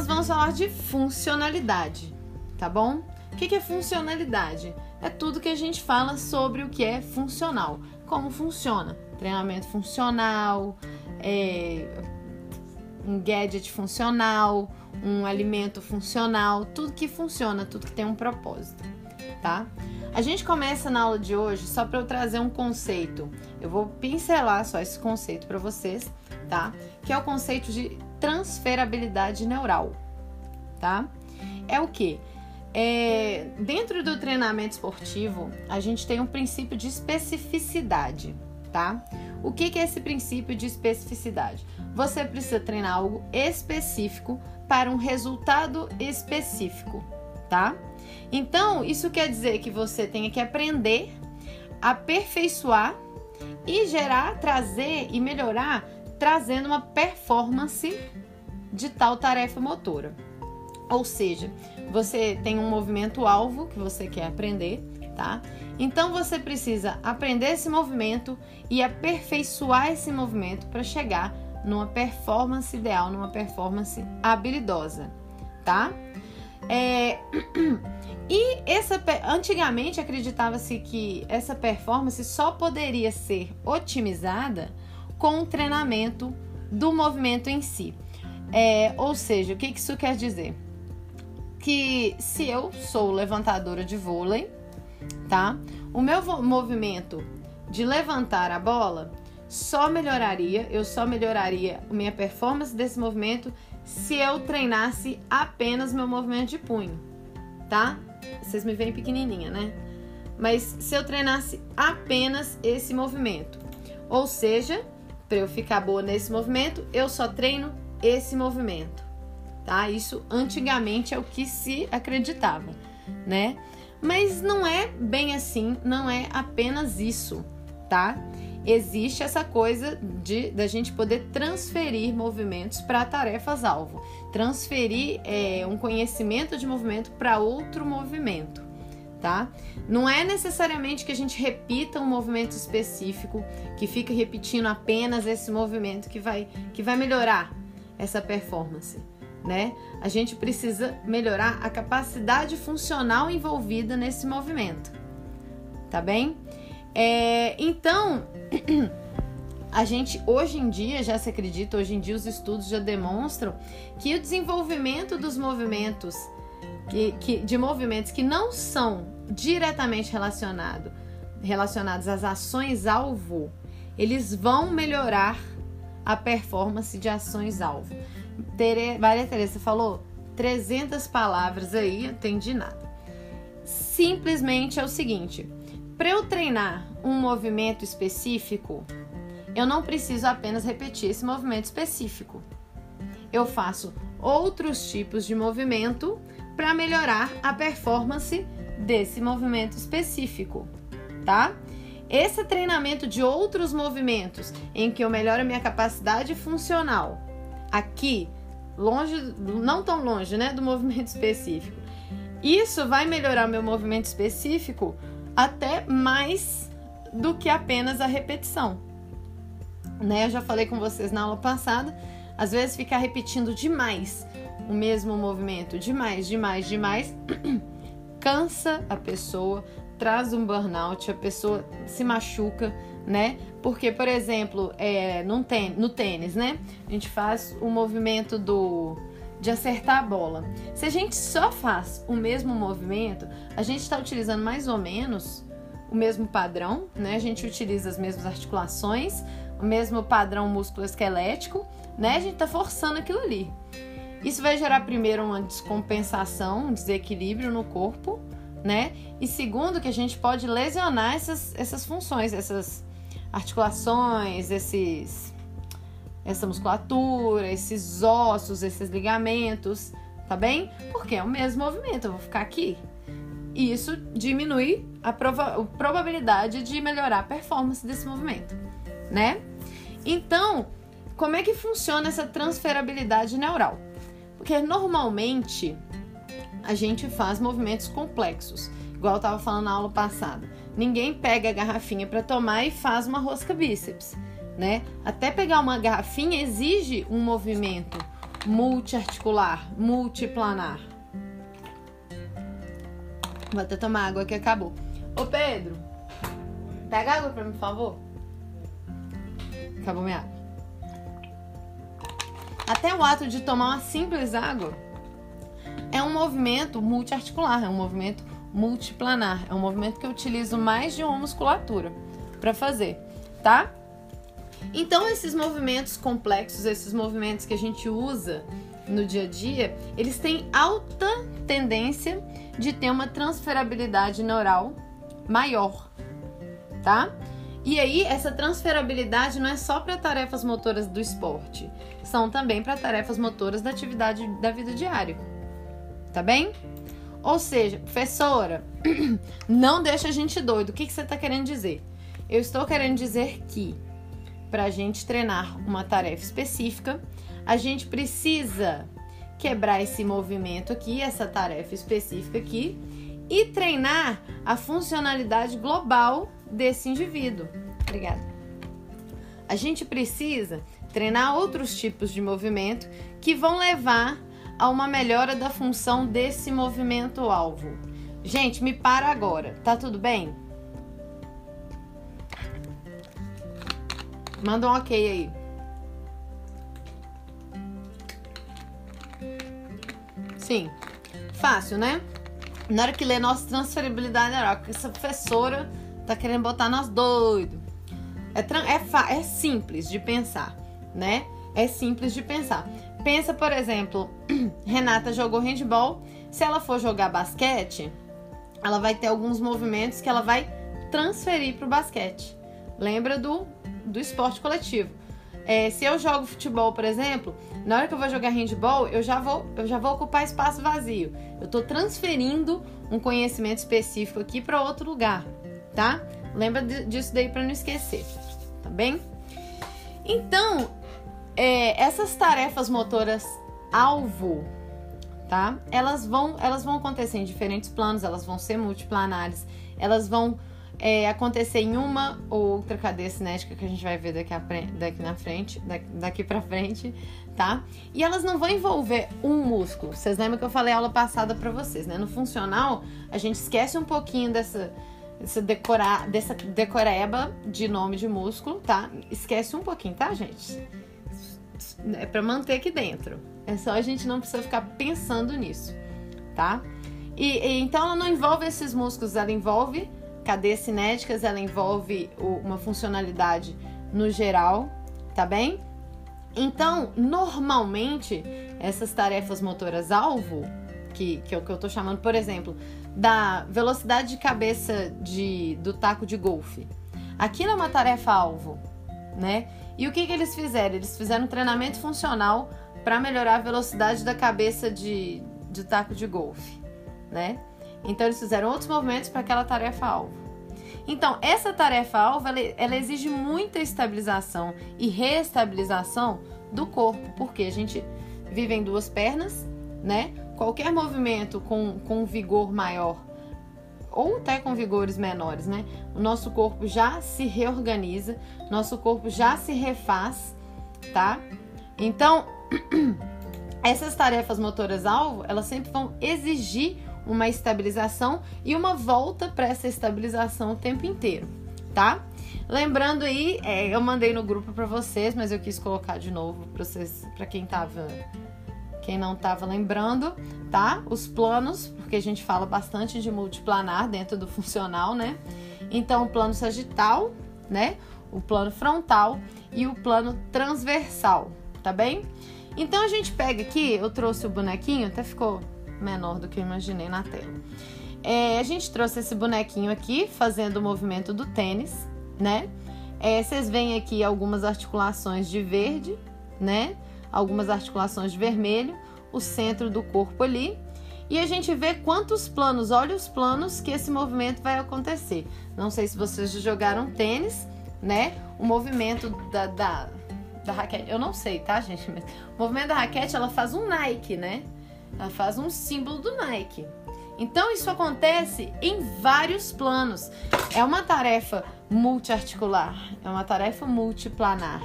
nós vamos falar de funcionalidade, tá bom? O que é funcionalidade? É tudo que a gente fala sobre o que é funcional, como funciona, treinamento funcional, é, um gadget funcional, um alimento funcional, tudo que funciona, tudo que tem um propósito, tá? A gente começa na aula de hoje só para eu trazer um conceito. Eu vou pincelar só esse conceito para vocês, tá? Que é o conceito de transferabilidade neural, tá? É o que? É, dentro do treinamento esportivo, a gente tem um princípio de especificidade, tá? O que, que é esse princípio de especificidade? Você precisa treinar algo específico para um resultado específico, tá? Então, isso quer dizer que você tem que aprender, aperfeiçoar e gerar, trazer e melhorar, trazendo uma performance de tal tarefa motora. Ou seja, você tem um movimento alvo que você quer aprender, tá? Então você precisa aprender esse movimento e aperfeiçoar esse movimento para chegar numa performance ideal, numa performance habilidosa, tá? É... E essa antigamente acreditava-se que essa performance só poderia ser otimizada com o treinamento do movimento em si. É, ou seja, o que isso quer dizer? Que se eu sou levantadora de vôlei, tá? O meu movimento de levantar a bola só melhoraria, eu só melhoraria minha performance desse movimento se eu treinasse apenas meu movimento de punho, tá? Vocês me veem pequenininha, né? Mas se eu treinasse apenas esse movimento, ou seja, para eu ficar boa nesse movimento, eu só treino esse movimento, tá? Isso antigamente é o que se acreditava, né? Mas não é bem assim, não é apenas isso, tá? existe essa coisa de da gente poder transferir movimentos para tarefas alvo, transferir é, um conhecimento de movimento para outro movimento, tá? Não é necessariamente que a gente repita um movimento específico, que fica repetindo apenas esse movimento que vai que vai melhorar essa performance. Né? A gente precisa melhorar a capacidade funcional envolvida nesse movimento, tá bem? É, então, a gente hoje em dia já se acredita, hoje em dia os estudos já demonstram que o desenvolvimento dos movimentos, que, que, de movimentos que não são diretamente relacionado, relacionados às ações-alvo, eles vão melhorar a performance de ações-alvo. Tere, Maria Teresa falou 300 palavras aí, não entendi nada. Simplesmente é o seguinte para eu treinar um movimento específico, eu não preciso apenas repetir esse movimento específico. Eu faço outros tipos de movimento para melhorar a performance desse movimento específico, tá? Esse treinamento de outros movimentos em que eu melhoro a minha capacidade funcional, aqui, longe, não tão longe, né, do movimento específico. Isso vai melhorar meu movimento específico até mais do que apenas a repetição. Né? Eu já falei com vocês na aula passada, às vezes ficar repetindo demais o mesmo movimento, demais, demais, demais, cansa a pessoa, traz um burnout, a pessoa se machuca, né? Porque, por exemplo, é, tênis, no tênis, né? A gente faz o movimento do de acertar a bola. Se a gente só faz o mesmo movimento, a gente está utilizando mais ou menos o mesmo padrão, né? A gente utiliza as mesmas articulações, o mesmo padrão músculo-esquelético, né? A gente está forçando aquilo ali. Isso vai gerar primeiro uma descompensação, um desequilíbrio no corpo, né? E segundo que a gente pode lesionar essas, essas funções, essas articulações, esses essa musculatura, esses ossos, esses ligamentos, tá bem? Porque é o mesmo movimento, eu vou ficar aqui. E isso diminui a, prova probabilidade de melhorar a performance desse movimento, né? Então, como é que funciona essa transferabilidade neural? Porque normalmente a gente faz movimentos complexos, igual eu estava falando na aula passada. Ninguém pega a garrafinha para tomar e faz uma rosca bíceps né? Até pegar uma garrafinha exige um movimento, multiarticular, multiplanar. Vou até tomar água que acabou. Ô Pedro, pega água pra mim, por favor. Acabou minha água. Até o ato de tomar uma simples água é um movimento multiarticular, é um movimento multiplanar, é um movimento que eu utilizo mais de uma musculatura para fazer, tá? Então esses movimentos complexos, esses movimentos que a gente usa no dia a dia, eles têm alta tendência de ter uma transferabilidade neural maior, tá? E aí, essa transferabilidade não é só para tarefas motoras do esporte, são também para tarefas motoras da atividade da vida diária. Tá bem? Ou seja, professora, não deixa a gente doido. O que, que você está querendo dizer? Eu estou querendo dizer que para a gente treinar uma tarefa específica, a gente precisa quebrar esse movimento aqui, essa tarefa específica aqui, e treinar a funcionalidade global desse indivíduo. Obrigada. A gente precisa treinar outros tipos de movimento que vão levar a uma melhora da função desse movimento alvo. Gente, me para agora, tá tudo bem? Manda um ok aí. Sim, fácil, né? Na hora que lê nossa transferibilidade neural, essa professora tá querendo botar nós doido. É, é, é simples de pensar, né? É simples de pensar. Pensa, por exemplo, Renata jogou handball. Se ela for jogar basquete, ela vai ter alguns movimentos que ela vai transferir para o basquete. Lembra do, do esporte coletivo. É, se eu jogo futebol, por exemplo, na hora que eu vou jogar handball, eu já vou, eu já vou ocupar espaço vazio. Eu estou transferindo um conhecimento específico aqui para outro lugar, tá? Lembra disso daí para não esquecer, tá bem? Então, é, essas tarefas motoras alvo, tá? Elas vão, elas vão acontecer em diferentes planos, elas vão ser multiplanares, elas vão é, acontecer em uma ou outra cadeia cinética que a gente vai ver daqui, a, daqui na frente, daqui, daqui pra frente, tá? E elas não vão envolver um músculo. Vocês lembram que eu falei aula passada para vocês, né? No funcional, a gente esquece um pouquinho dessa, dessa, decorar, dessa decoreba de nome de músculo, tá? Esquece um pouquinho, tá, gente? É para manter aqui dentro. É só a gente não precisa ficar pensando nisso, tá? E, e então ela não envolve esses músculos, ela envolve cadeias cinéticas, ela envolve uma funcionalidade no geral, tá bem? Então, normalmente, essas tarefas motoras alvo, que, que é o que eu tô chamando, por exemplo, da velocidade de cabeça de, do taco de golfe. Aquilo é uma tarefa alvo, né? E o que, que eles fizeram? Eles fizeram um treinamento funcional para melhorar a velocidade da cabeça de, de taco de golfe, né? Então eles fizeram outros movimentos para aquela tarefa-alvo. Então, essa tarefa-alvo, ela, ela, exige muita estabilização e reestabilização do corpo, porque a gente vive em duas pernas, né? Qualquer movimento com, com vigor maior ou até com vigores menores, né? O nosso corpo já se reorganiza, nosso corpo já se refaz, tá? Então, essas tarefas motoras-alvo, elas sempre vão exigir uma estabilização e uma volta para essa estabilização o tempo inteiro, tá? Lembrando aí, é, eu mandei no grupo para vocês, mas eu quis colocar de novo para vocês, para quem tava, quem não tava lembrando, tá? Os planos, porque a gente fala bastante de multiplanar dentro do funcional, né? Então, o plano sagital, né? O plano frontal e o plano transversal, tá bem? Então a gente pega aqui, eu trouxe o bonequinho, até ficou menor do que eu imaginei na tela. É, a gente trouxe esse bonequinho aqui, fazendo o movimento do tênis, né? É, vocês veem aqui algumas articulações de verde, né? Algumas articulações de vermelho, o centro do corpo ali. E a gente vê quantos planos, olha os planos que esse movimento vai acontecer. Não sei se vocês já jogaram tênis, né? O movimento da, da, da raquete, eu não sei, tá, gente? Mas o movimento da raquete, ela faz um Nike, né? Ela faz um símbolo do Nike. Então isso acontece em vários planos. É uma tarefa multiarticular, é uma tarefa multiplanar,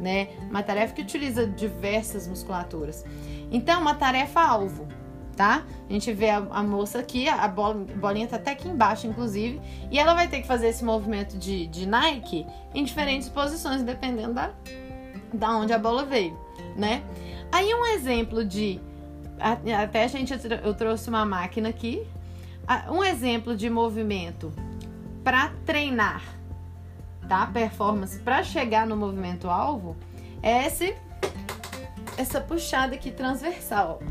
né? Uma tarefa que utiliza diversas musculaturas. Então, uma tarefa alvo, tá? A gente vê a, a moça aqui, a bolinha tá até aqui embaixo, inclusive, e ela vai ter que fazer esse movimento de, de Nike em diferentes posições, dependendo da, da onde a bola veio, né? Aí um exemplo de até a gente eu trouxe uma máquina aqui, um exemplo de movimento para treinar, tá? Performance para chegar no movimento alvo é esse essa puxada aqui transversal.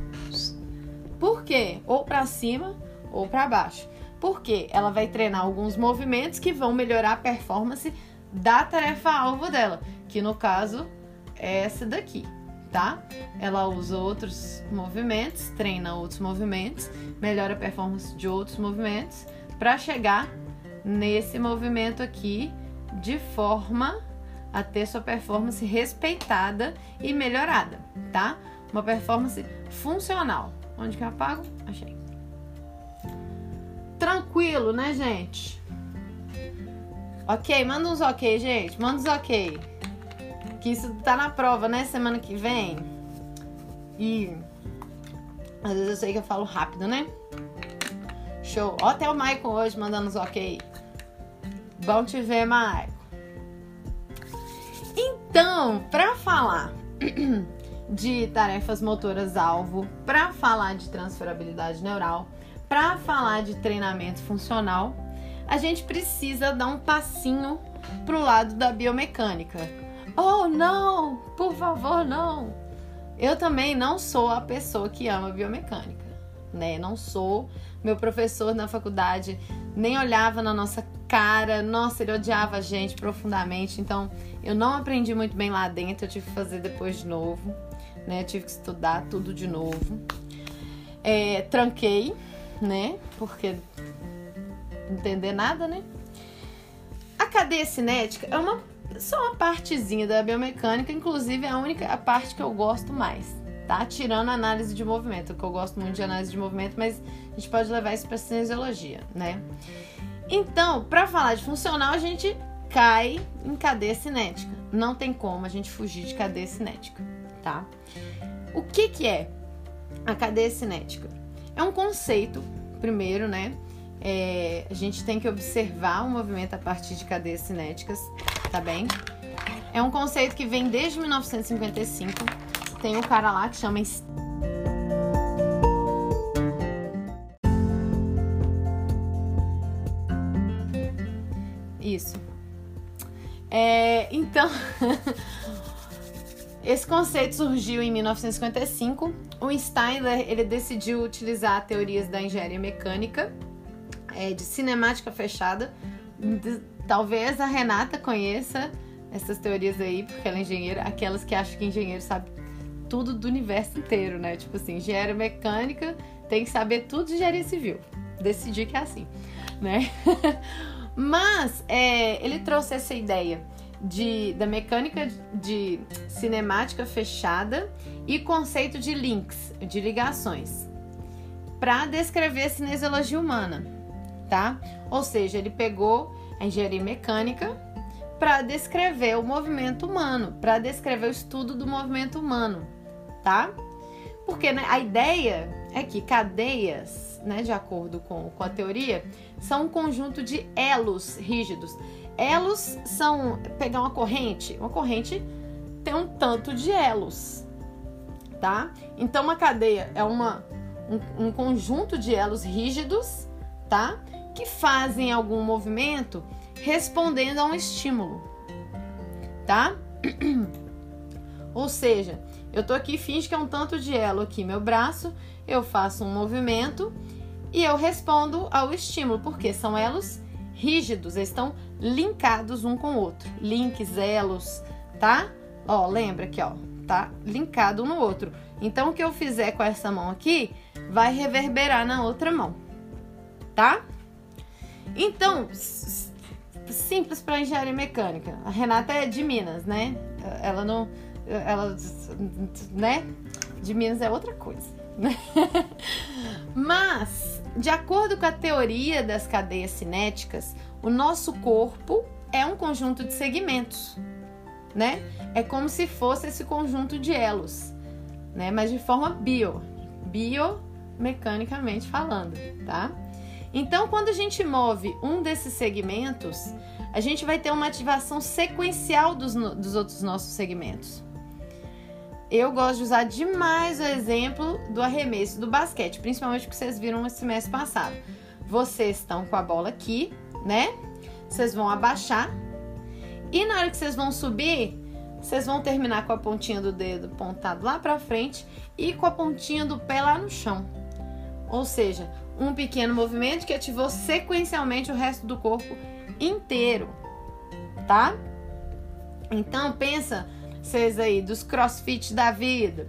Por quê? Ou para cima ou para baixo. Porque ela vai treinar alguns movimentos que vão melhorar a performance da tarefa alvo dela, que no caso é essa daqui, tá? Ela usa outros movimentos, treina outros movimentos, melhora a performance de outros movimentos para chegar nesse movimento aqui de forma a ter sua performance respeitada e melhorada, tá? Uma performance funcional. Onde que eu apago? Achei. Tranquilo, né, gente? Ok, manda uns ok, gente. Manda uns ok. Que isso tá na prova, né? Semana que vem. E às vezes eu sei que eu falo rápido, né? Show. Ó, até o Michael hoje mandando uns ok. Bom te ver, Michael. Então, para falar de tarefas motoras alvo, para falar de transferabilidade neural, para falar de treinamento funcional, a gente precisa dar um passinho pro lado da biomecânica. Oh, não! Por favor, não! Eu também não sou a pessoa que ama biomecânica, né? Não sou. Meu professor na faculdade nem olhava na nossa cara, nossa, ele odiava a gente profundamente, então eu não aprendi muito bem lá dentro, eu tive que fazer depois de novo né? Tive que estudar tudo de novo. É, tranquei, né? Porque entender nada, né? A cadeia cinética é uma só uma partezinha da biomecânica, inclusive é a única a parte que eu gosto mais, tá? Tirando a análise de movimento, que eu gosto muito de análise de movimento, mas gente pode levar isso para cinesiologia, né? Então, para falar de funcional, a gente cai em cadeia cinética. Não tem como a gente fugir de cadeia cinética tá? O que que é a cadeia cinética? É um conceito, primeiro, né? É, a gente tem que observar o movimento a partir de cadeias cinéticas, tá bem? É um conceito que vem desde 1955. Tem um cara lá que chama Isso. É, então, Esse conceito surgiu em 1955. O Steiner ele decidiu utilizar teorias da engenharia mecânica é, de cinemática fechada. Talvez a Renata conheça essas teorias aí, porque ela é engenheira, aquelas que acham que engenheiro sabe tudo do universo inteiro, né? Tipo assim, engenharia mecânica tem que saber tudo de engenharia civil. Decidi que é assim, né? Mas é, ele trouxe essa ideia de, da mecânica de cinemática fechada e conceito de links, de ligações, para descrever a cinesiologia humana, tá? Ou seja, ele pegou a engenharia mecânica para descrever o movimento humano, para descrever o estudo do movimento humano, tá? Porque né, a ideia é que cadeias, né, de acordo com, com a teoria, são um conjunto de elos rígidos Elos são pegar uma corrente, uma corrente tem um tanto de elos, tá? Então uma cadeia é uma um, um conjunto de elos rígidos, tá? Que fazem algum movimento respondendo a um estímulo, tá? Ou seja, eu tô aqui, finge que é um tanto de elo aqui, meu braço, eu faço um movimento e eu respondo ao estímulo, porque são elos rígidos, eles estão linkados um com o outro. Links, elos, tá? Ó, lembra aqui, ó, tá linkado um no outro. Então, o que eu fizer com essa mão aqui vai reverberar na outra mão, tá? Então, simples para engenharia mecânica. A Renata é de Minas, né? Ela não, ela, né? De Minas é outra coisa. Mas, de acordo com a teoria das cadeias cinéticas, o nosso corpo é um conjunto de segmentos, né? É como se fosse esse conjunto de elos, né? Mas de forma bio, biomecanicamente falando, tá? Então, quando a gente move um desses segmentos, a gente vai ter uma ativação sequencial dos, dos outros nossos segmentos. Eu gosto de usar demais o exemplo do arremesso do basquete, principalmente porque vocês viram no semestre passado. Vocês estão com a bola aqui, né? Vocês vão abaixar e na hora que vocês vão subir, vocês vão terminar com a pontinha do dedo pontado lá para frente e com a pontinha do pé lá no chão. Ou seja, um pequeno movimento que ativou sequencialmente o resto do corpo inteiro, tá? Então pensa, vocês aí dos crossfit da vida,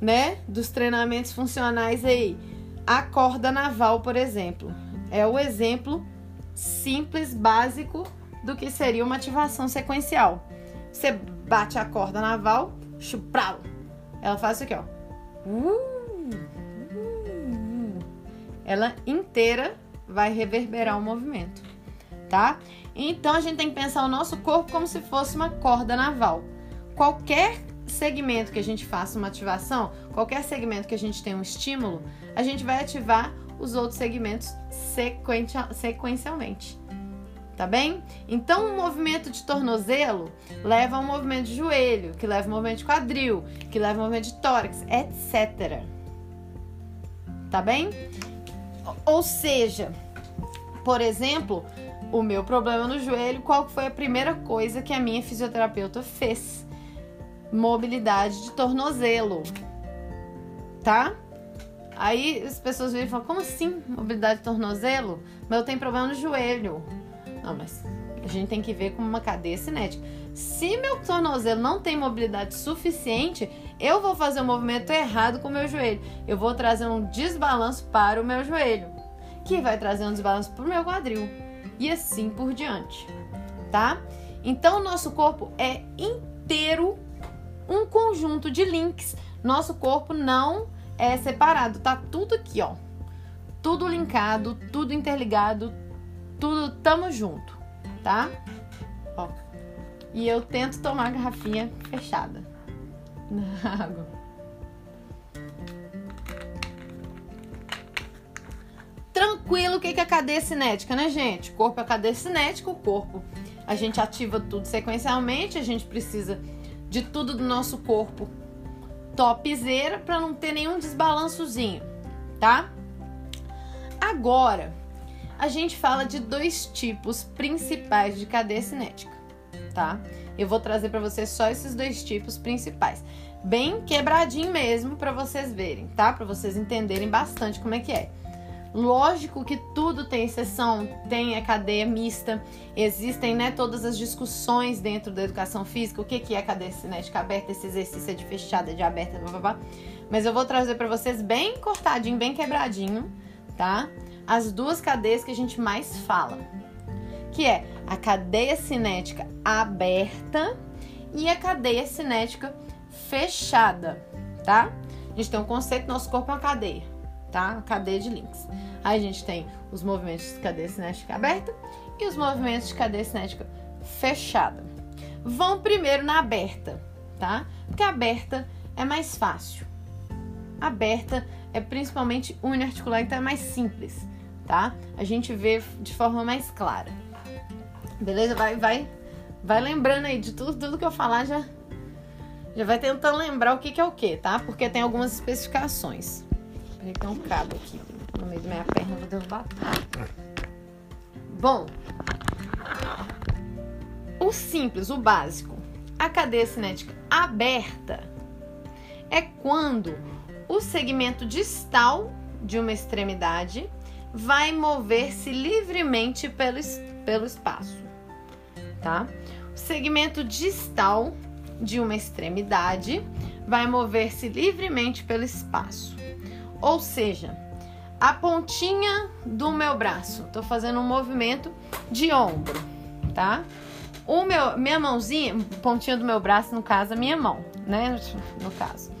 né? Dos treinamentos funcionais aí. A corda naval, por exemplo, é o exemplo simples, básico do que seria uma ativação sequencial. Você bate a corda naval, chuprau. Ela faz isso aqui, ó. Ela inteira vai reverberar o movimento, tá? Então a gente tem que pensar o nosso corpo como se fosse uma corda naval. Qualquer segmento que a gente faça uma ativação, qualquer segmento que a gente tenha um estímulo, a gente vai ativar os outros segmentos sequencialmente tá bem? Então, um movimento de tornozelo leva um movimento de joelho, que leva um movimento de quadril, que leva um movimento de tórax, etc. Tá bem? Ou seja, por exemplo, o meu problema no joelho, qual foi a primeira coisa que a minha fisioterapeuta fez? Mobilidade de tornozelo, tá? Aí as pessoas viram e falam, como assim mobilidade de tornozelo? Mas eu tenho problema no joelho. Não, mas a gente tem que ver como uma cadeia cinética. Se meu tornozelo não tem mobilidade suficiente, eu vou fazer um movimento errado com o meu joelho. Eu vou trazer um desbalanço para o meu joelho, que vai trazer um desbalanço para o meu quadril. E assim por diante, tá? Então, o nosso corpo é inteiro um conjunto de links. Nosso corpo não é separado, tá tudo aqui, ó. Tudo linkado, tudo interligado, tudo tamo junto, tá? Ó. E eu tento tomar a garrafinha fechada na água. Tranquilo, o que é a cadeia cinética, né, gente? O corpo é a cadeia cinética, o corpo a gente ativa tudo sequencialmente, a gente precisa de tudo do nosso corpo topzera para não ter nenhum desbalançozinho, tá? Agora, a gente fala de dois tipos principais de cadeia cinética, tá? Eu vou trazer para vocês só esses dois tipos principais, bem quebradinho mesmo para vocês verem, tá? Para vocês entenderem bastante como é que é. Lógico que tudo tem exceção, tem a cadeia mista, existem né, todas as discussões dentro da educação física, o que, que é cadeia cinética aberta, esse exercício é de fechada, de aberta, blá, blá, blá. mas eu vou trazer para vocês bem cortadinho, bem quebradinho, tá? as duas cadeias que a gente mais fala, que é a cadeia cinética aberta e a cadeia cinética fechada, tá? A gente tem um conceito, nosso corpo é uma cadeia, tá? Cadeia de links. Aí a gente tem os movimentos de cadeia cinética aberta e os movimentos de cadeia cinética fechada. Vão primeiro na aberta, tá? Porque aberta é mais fácil. Aberta é principalmente uniarticular, então é mais simples tá? A gente vê de forma mais clara. Beleza? Vai, vai, vai lembrando aí de tudo, tudo que eu falar já, já vai tentando lembrar o que, que é o que, tá? Porque tem algumas especificações. Peraí, tem um cabo aqui no meio da minha perna, vou derrubar. Bom, o simples, o básico, a cadeia cinética aberta é quando o segmento distal de uma extremidade vai mover-se livremente pelo, pelo espaço, tá? O segmento distal de uma extremidade vai mover-se livremente pelo espaço. Ou seja, a pontinha do meu braço, tô fazendo um movimento de ombro, tá? O meu, minha mãozinha, pontinha do meu braço, no caso, a minha mão, né? No caso.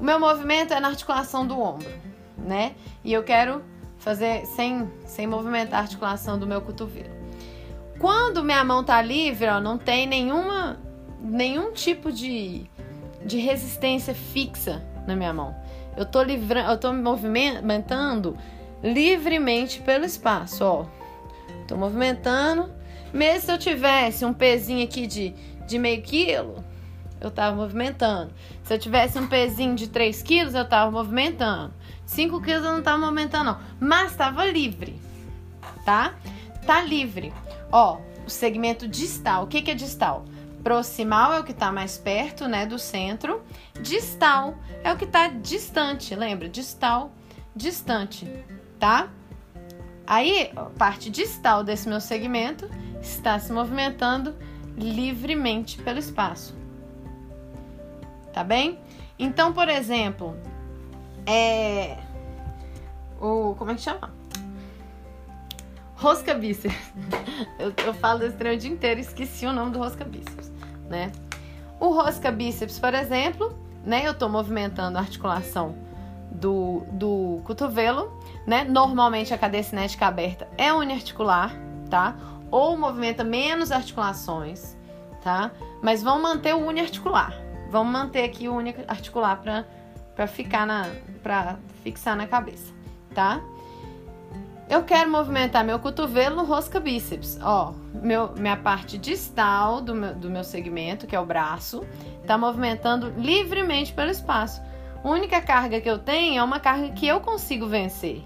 O meu movimento é na articulação do ombro, né? E eu quero fazer sem, sem movimentar a articulação do meu cotovelo. Quando minha mão tá livre, ó, não tem nenhuma nenhum tipo de, de resistência fixa na minha mão. Eu tô livrando, eu tô me movimentando livremente pelo espaço, ó. Tô movimentando. Mesmo se eu tivesse um pezinho aqui de, de meio quilo, eu tava movimentando. Se eu tivesse um pezinho de 3 quilos, eu tava movimentando. 5 quilos eu não tava movimentando, não. Mas tava livre, tá? Tá livre. Ó, o segmento distal. O que, que é distal? Proximal é o que está mais perto, né, do centro. Distal é o que está distante, lembra? Distal, distante, tá? Aí, a parte distal desse meu segmento está se movimentando livremente pelo espaço. Tá bem? Então, por exemplo, é o como é que chama? Rosca bíceps. Eu, eu falo desse treino o dia inteiro, esqueci o nome do rosca bíceps, né? O rosca bíceps, por exemplo, né? Eu tô movimentando a articulação do, do cotovelo, né? Normalmente a cadeia cinética aberta é uniarticular, tá? Ou movimenta menos articulações, tá? Mas vamos manter o uniarticular. Vamos manter aqui o uniarticular para para ficar na para fixar na cabeça, tá? Eu quero movimentar meu cotovelo no rosca bíceps. Ó, meu, minha parte distal do meu, do meu segmento, que é o braço, tá movimentando livremente pelo espaço. A única carga que eu tenho é uma carga que eu consigo vencer.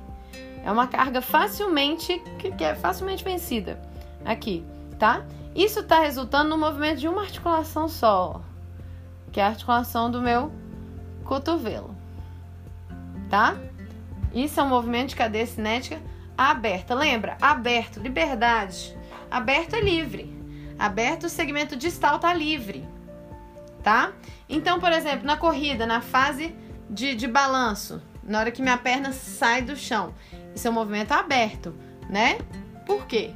É uma carga facilmente que, que é facilmente vencida. Aqui, tá? Isso está resultando no movimento de uma articulação só, que é a articulação do meu cotovelo. Tá? Isso é um movimento de cadeia cinética aberta. Lembra? Aberto, liberdade. Aberto é livre. Aberto, o segmento distal tá livre. Tá? Então, por exemplo, na corrida, na fase de, de balanço, na hora que minha perna sai do chão, isso é um movimento aberto, né? Por quê?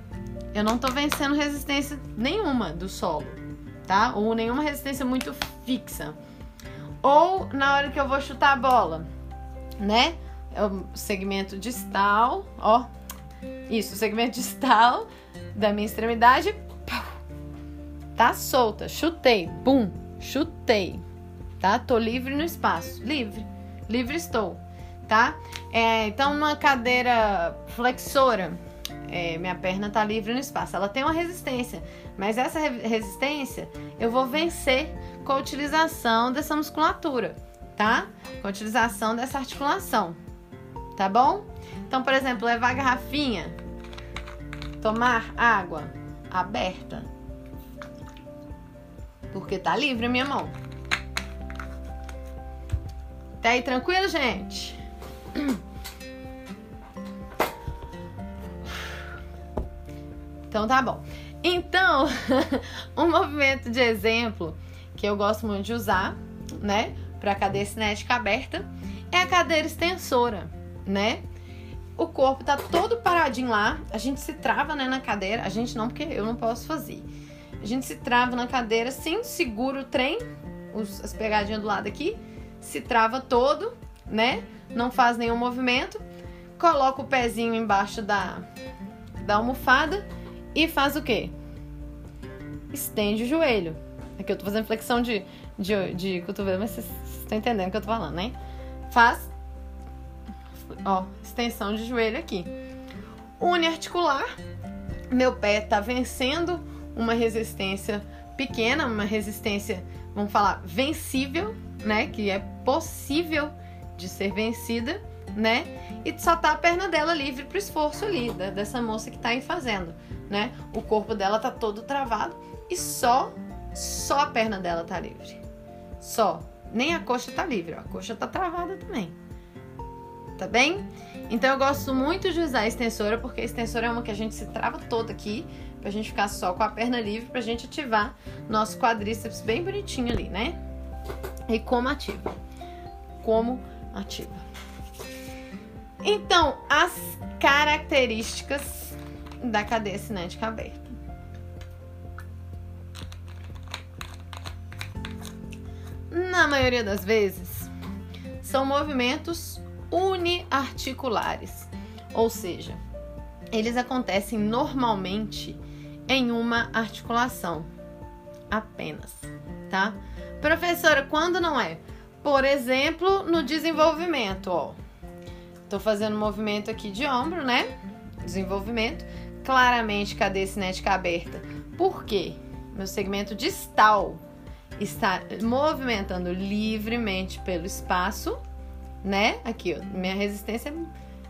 Eu não tô vencendo resistência nenhuma do solo, tá? Ou nenhuma resistência muito fixa. Ou na hora que eu vou chutar a bola, né? É o segmento distal, ó. Isso, o segmento distal da minha extremidade. Tá solta. Chutei. Bum. Chutei. Tá? Tô livre no espaço. Livre. Livre estou. Tá? É, então, uma cadeira flexora. É, minha perna tá livre no espaço. Ela tem uma resistência, mas essa resistência eu vou vencer com a utilização dessa musculatura, tá? Com a utilização dessa articulação tá bom? Então, por exemplo, levar a garrafinha, tomar água aberta, porque tá livre a minha mão. Tá aí tranquilo, gente? Então tá bom. Então, um movimento de exemplo que eu gosto muito de usar, né, para cadeia cinética aberta, é a cadeira extensora né? O corpo tá todo paradinho lá, a gente se trava né, na cadeira, a gente não, porque eu não posso fazer. A gente se trava na cadeira, sim, segura o trem, os, as pegadinhas do lado aqui, se trava todo, né? Não faz nenhum movimento, coloca o pezinho embaixo da, da almofada e faz o quê? Estende o joelho. Aqui eu tô fazendo flexão de, de, de cotovelo, mas vocês estão entendendo o que eu tô falando, né? Faz ó, extensão de joelho aqui. Uniarticular, meu pé tá vencendo uma resistência pequena, uma resistência, vamos falar, vencível, né? Que é possível de ser vencida, né? E só tá a perna dela livre pro esforço ali, da, dessa moça que tá aí fazendo, né? O corpo dela tá todo travado e só, só a perna dela tá livre. Só. Nem a coxa tá livre, ó. a coxa tá travada também tá bem? Então eu gosto muito de usar a extensora, porque a extensora é uma que a gente se trava toda aqui, pra gente ficar só com a perna livre, pra gente ativar nosso quadríceps bem bonitinho ali, né? E como ativa? Como ativa? Então, as características da cadeia cinética aberta. Na maioria das vezes, são movimentos uniarticulares, ou seja, eles acontecem normalmente em uma articulação apenas, tá? Professora, quando não é? Por exemplo, no desenvolvimento, ó. Tô fazendo um movimento aqui de ombro, né? Desenvolvimento. Claramente, cadeia cinética aberta. Por quê? Meu segmento distal está movimentando livremente pelo espaço, né? Aqui, ó, minha resistência é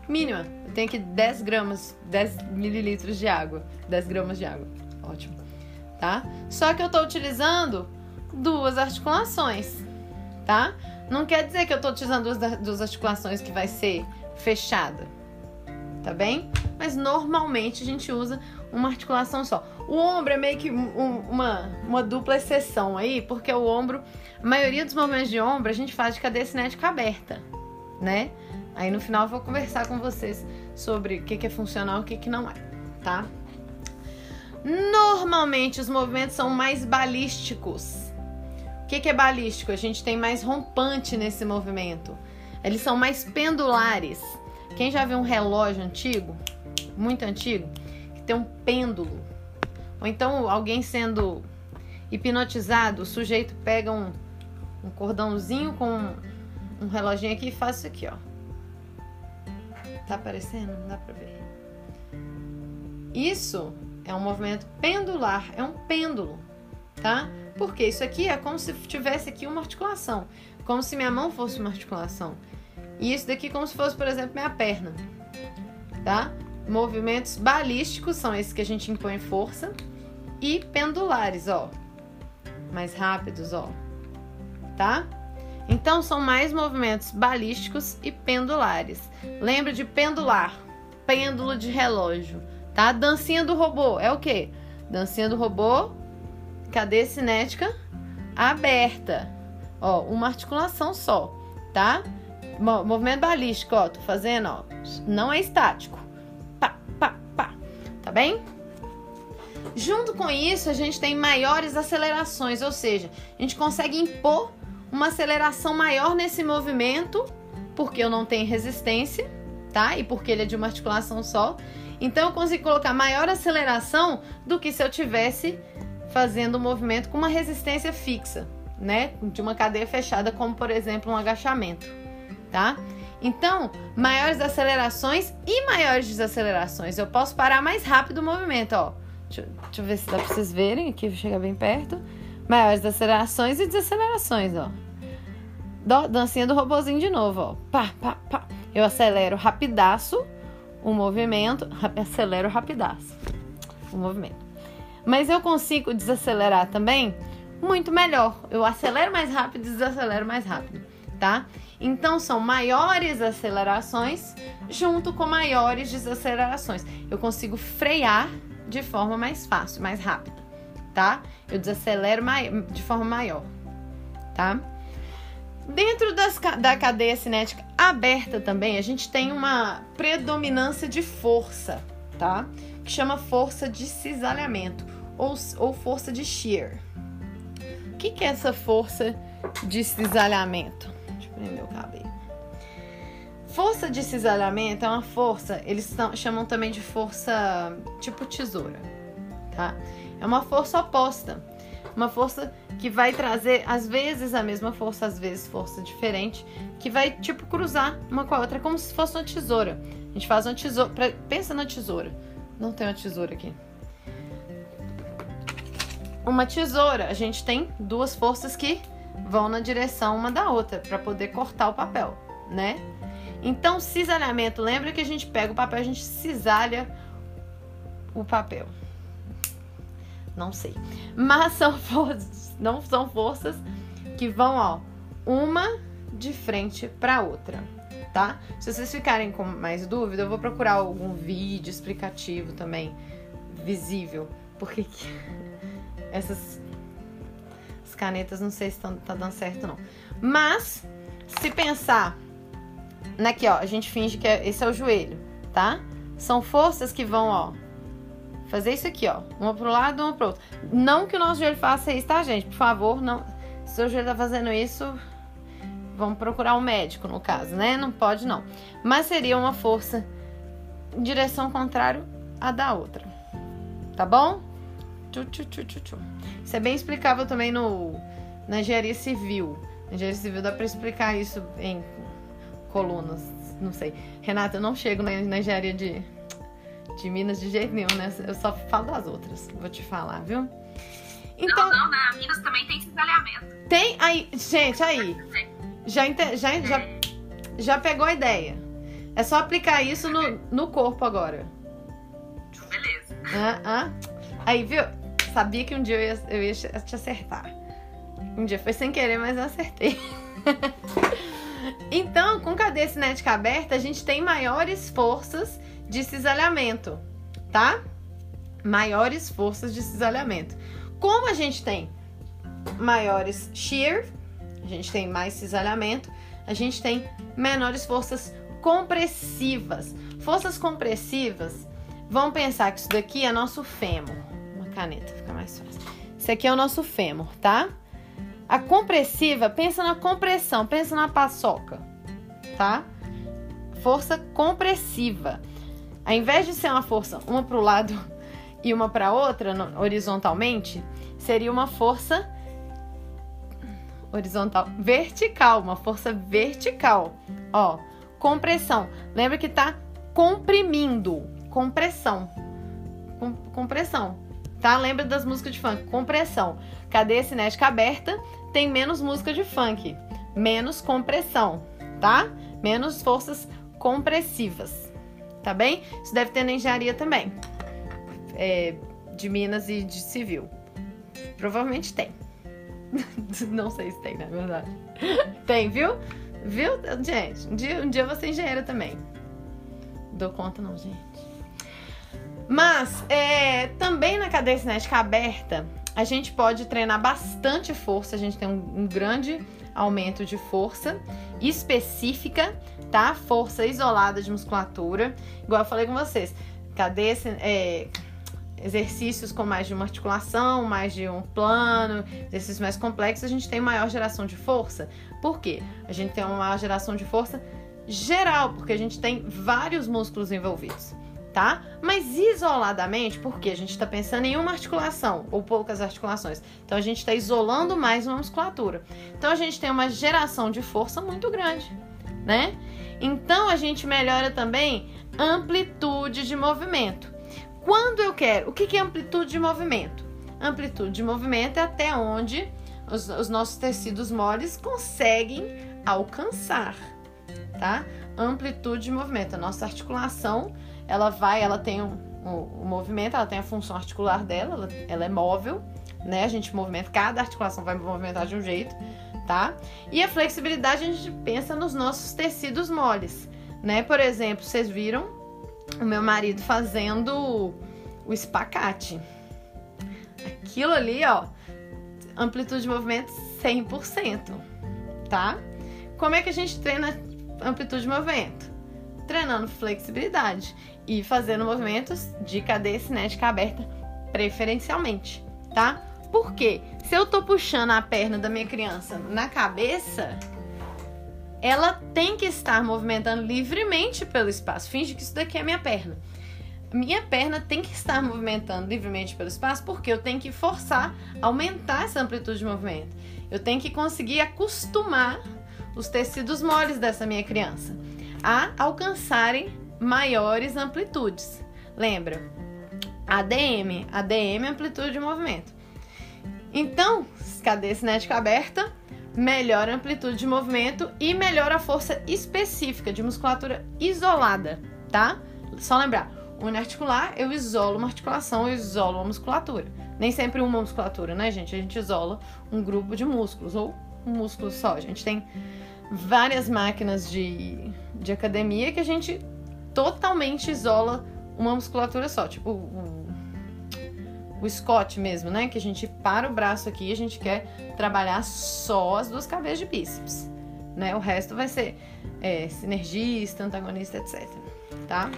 mínima. Eu tenho aqui 10 gramas, 10 mililitros de água. 10 gramas de água. Ótimo. Tá? Só que eu tô utilizando duas articulações, tá? Não quer dizer que eu tô utilizando duas, duas articulações que vai ser fechada, tá bem? Mas normalmente a gente usa uma articulação só. O ombro é meio que um, uma, uma dupla exceção aí, porque o ombro, a maioria dos movimentos de ombro a gente faz de cadeia cinética aberta, né? Aí no final eu vou conversar com vocês sobre o que, é funcional e o que, que não é, tá? Normalmente os movimentos são mais balísticos. O que, que é balístico? A gente tem mais rompante nesse movimento. Eles são mais pendulares. Quem já viu um relógio antigo, muito antigo, que tem um pêndulo, ou então alguém sendo hipnotizado, o sujeito pega um, um cordãozinho com um, reloginho aqui e faz isso aqui, ó. Tá aparecendo? Não dá pra ver. Isso é um movimento pendular, é um pêndulo, tá? Porque isso aqui é como se tivesse aqui uma articulação, como se minha mão fosse uma articulação. E isso daqui como se fosse, por exemplo, minha perna, tá? Movimentos balísticos são esses que a gente impõe força e pendulares, ó. Mais rápidos, ó. Tá? Então são mais movimentos balísticos e pendulares. Lembra de pendular, pêndulo de relógio, tá? Dancinha do robô é o quê? Dancinha do robô, cadeia cinética aberta. Ó, uma articulação só, tá? Movimento balístico, ó, tô fazendo, ó. Não é estático. Pá, pá, pá. Tá bem? Junto com isso, a gente tem maiores acelerações, ou seja, a gente consegue impor uma aceleração maior nesse movimento, porque eu não tenho resistência, tá? E porque ele é de uma articulação só. Então eu consigo colocar maior aceleração do que se eu tivesse fazendo o um movimento com uma resistência fixa, né? De uma cadeia fechada, como por exemplo um agachamento, tá? Então, maiores acelerações e maiores desacelerações. Eu posso parar mais rápido o movimento, ó. Deixa, deixa eu ver se dá pra vocês verem. Aqui chega bem perto. Maiores acelerações e desacelerações, ó. Dancinha do robozinho de novo, ó. Pá, pá, pá. Eu acelero rapidaço o movimento. Acelero rapidaço o movimento. Mas eu consigo desacelerar também muito melhor. Eu acelero mais rápido desacelero mais rápido, tá? Então são maiores acelerações junto com maiores desacelerações. Eu consigo frear de forma mais fácil, mais rápida, tá? Eu desacelero de forma maior, tá? Dentro das, da cadeia cinética aberta também, a gente tem uma predominância de força, tá? Que chama força de cisalhamento ou, ou força de shear. O que, que é essa força de cisalhamento? Deixa eu prender o cabelo. Força de cisalhamento é uma força, eles chamam também de força tipo tesoura, tá? É uma força oposta. Uma força que vai trazer, às vezes, a mesma força, às vezes, força diferente, que vai, tipo, cruzar uma com a outra, como se fosse uma tesoura. A gente faz uma tesoura. Pensa na tesoura. Não tem uma tesoura aqui. Uma tesoura, a gente tem duas forças que vão na direção uma da outra para poder cortar o papel, né? Então, cisalhamento, lembra que a gente pega o papel, a gente cisalha o papel. Não sei. Mas são forças, não são forças que vão, ó, uma de frente para outra, tá? Se vocês ficarem com mais dúvida, eu vou procurar algum vídeo explicativo também visível, porque essas canetas não sei se estão tá dando certo não. Mas se pensar Aqui, ó, a gente finge que é, esse é o joelho, tá? São forças que vão, ó, fazer isso aqui, ó. Uma pro lado, uma pro outro. Não que o nosso joelho faça isso, tá, gente? Por favor, não. Se o seu joelho tá fazendo isso, vamos procurar um médico, no caso, né? Não pode, não. Mas seria uma força em direção contrária à da outra. Tá bom? Isso é bem explicável também no, na engenharia civil. Na engenharia civil dá para explicar isso em colunas, não sei. Renata, eu não chego na, na engenharia de, de Minas de jeito nenhum, né? Eu só falo das outras, vou te falar, viu? Então, não, não, na Minas também tem cisalhamento. Tem aí, gente, aí. Já, já, já, já pegou a ideia. É só aplicar isso no, no corpo agora. Beleza. Ah, ah. Aí, viu? Sabia que um dia eu ia, eu ia te acertar. Um dia foi sem querer, mas eu acertei. então, com cadeia cinética aberta, a gente tem maiores forças de cisalhamento, tá? Maiores forças de cisalhamento. Como a gente tem maiores shear, a gente tem mais cisalhamento, a gente tem menores forças compressivas. Forças compressivas, vamos pensar que isso daqui é nosso fêmur. Uma caneta, fica mais fácil. Isso aqui é o nosso fêmur, tá? A compressiva, pensa na compressão, pensa na paçoca, tá? Força compressiva. Ao invés de ser uma força uma para o lado e uma para outra, horizontalmente, seria uma força horizontal, vertical, uma força vertical. Ó, compressão. Lembra que tá comprimindo, compressão. Com, compressão. Tá? Lembra das músicas de funk? Compressão. Cadeia cinética aberta tem menos música de funk, menos compressão, tá? Menos forças compressivas. Tá bem? Isso deve ter na engenharia também. É, de Minas e de civil. Provavelmente tem. Não sei se tem, na verdade. tem, viu? Viu? Gente, um dia, um dia eu vou ser engenheira também. Dou conta não, gente. Mas, é, também na cadeia cinética aberta, a gente pode treinar bastante força. A gente tem um, um grande aumento de força específica, tá? Força isolada de musculatura. Igual eu falei com vocês. Cadeia, é, exercícios com mais de uma articulação, mais de um plano, exercícios mais complexos, a gente tem maior geração de força. Por quê? A gente tem uma maior geração de força geral, porque a gente tem vários músculos envolvidos, tá? Mas isoladamente, porque a gente está pensando em uma articulação ou poucas articulações. Então a gente está isolando mais uma musculatura. Então a gente tem uma geração de força muito grande, né? Então a gente melhora também amplitude de movimento. Quando eu quero, o que é amplitude de movimento? Amplitude de movimento é até onde os, os nossos tecidos moles conseguem alcançar, tá? Amplitude de movimento. A nossa articulação, ela vai, ela tem um, um movimento, ela tem a função articular dela, ela, ela é móvel, né? A gente movimenta, cada articulação vai movimentar de um jeito, tá? E a flexibilidade a gente pensa nos nossos tecidos moles, né? Por exemplo, vocês viram o meu marido fazendo o espacate. Aquilo ali, ó, amplitude de movimento 100%, tá? Como é que a gente treina amplitude de movimento? Treinando flexibilidade e fazendo movimentos de cadeia cinética aberta preferencialmente, tá? Por quê? Se eu tô puxando a perna da minha criança na cabeça, ela tem que estar movimentando livremente pelo espaço. Finge que isso daqui é minha perna. Minha perna tem que estar movimentando livremente pelo espaço porque eu tenho que forçar, aumentar essa amplitude de movimento. Eu tenho que conseguir acostumar os tecidos moles dessa minha criança a alcançarem maiores amplitudes. Lembra? ADM, ADM é amplitude de movimento. Então, cadeia cinética aberta, melhora a amplitude de movimento e melhora a força específica de musculatura isolada, tá? Só lembrar, uniarticular, eu isolo uma articulação, eu isolo uma musculatura. Nem sempre uma musculatura, né, gente? A gente isola um grupo de músculos ou um músculo só. A gente tem várias máquinas de, de academia que a gente totalmente isola uma musculatura só, tipo o, o Scott mesmo, né? Que a gente para o braço aqui e a gente quer trabalhar só as duas cabeças de bíceps, né? O resto vai ser é, sinergista, antagonista, etc. Tá?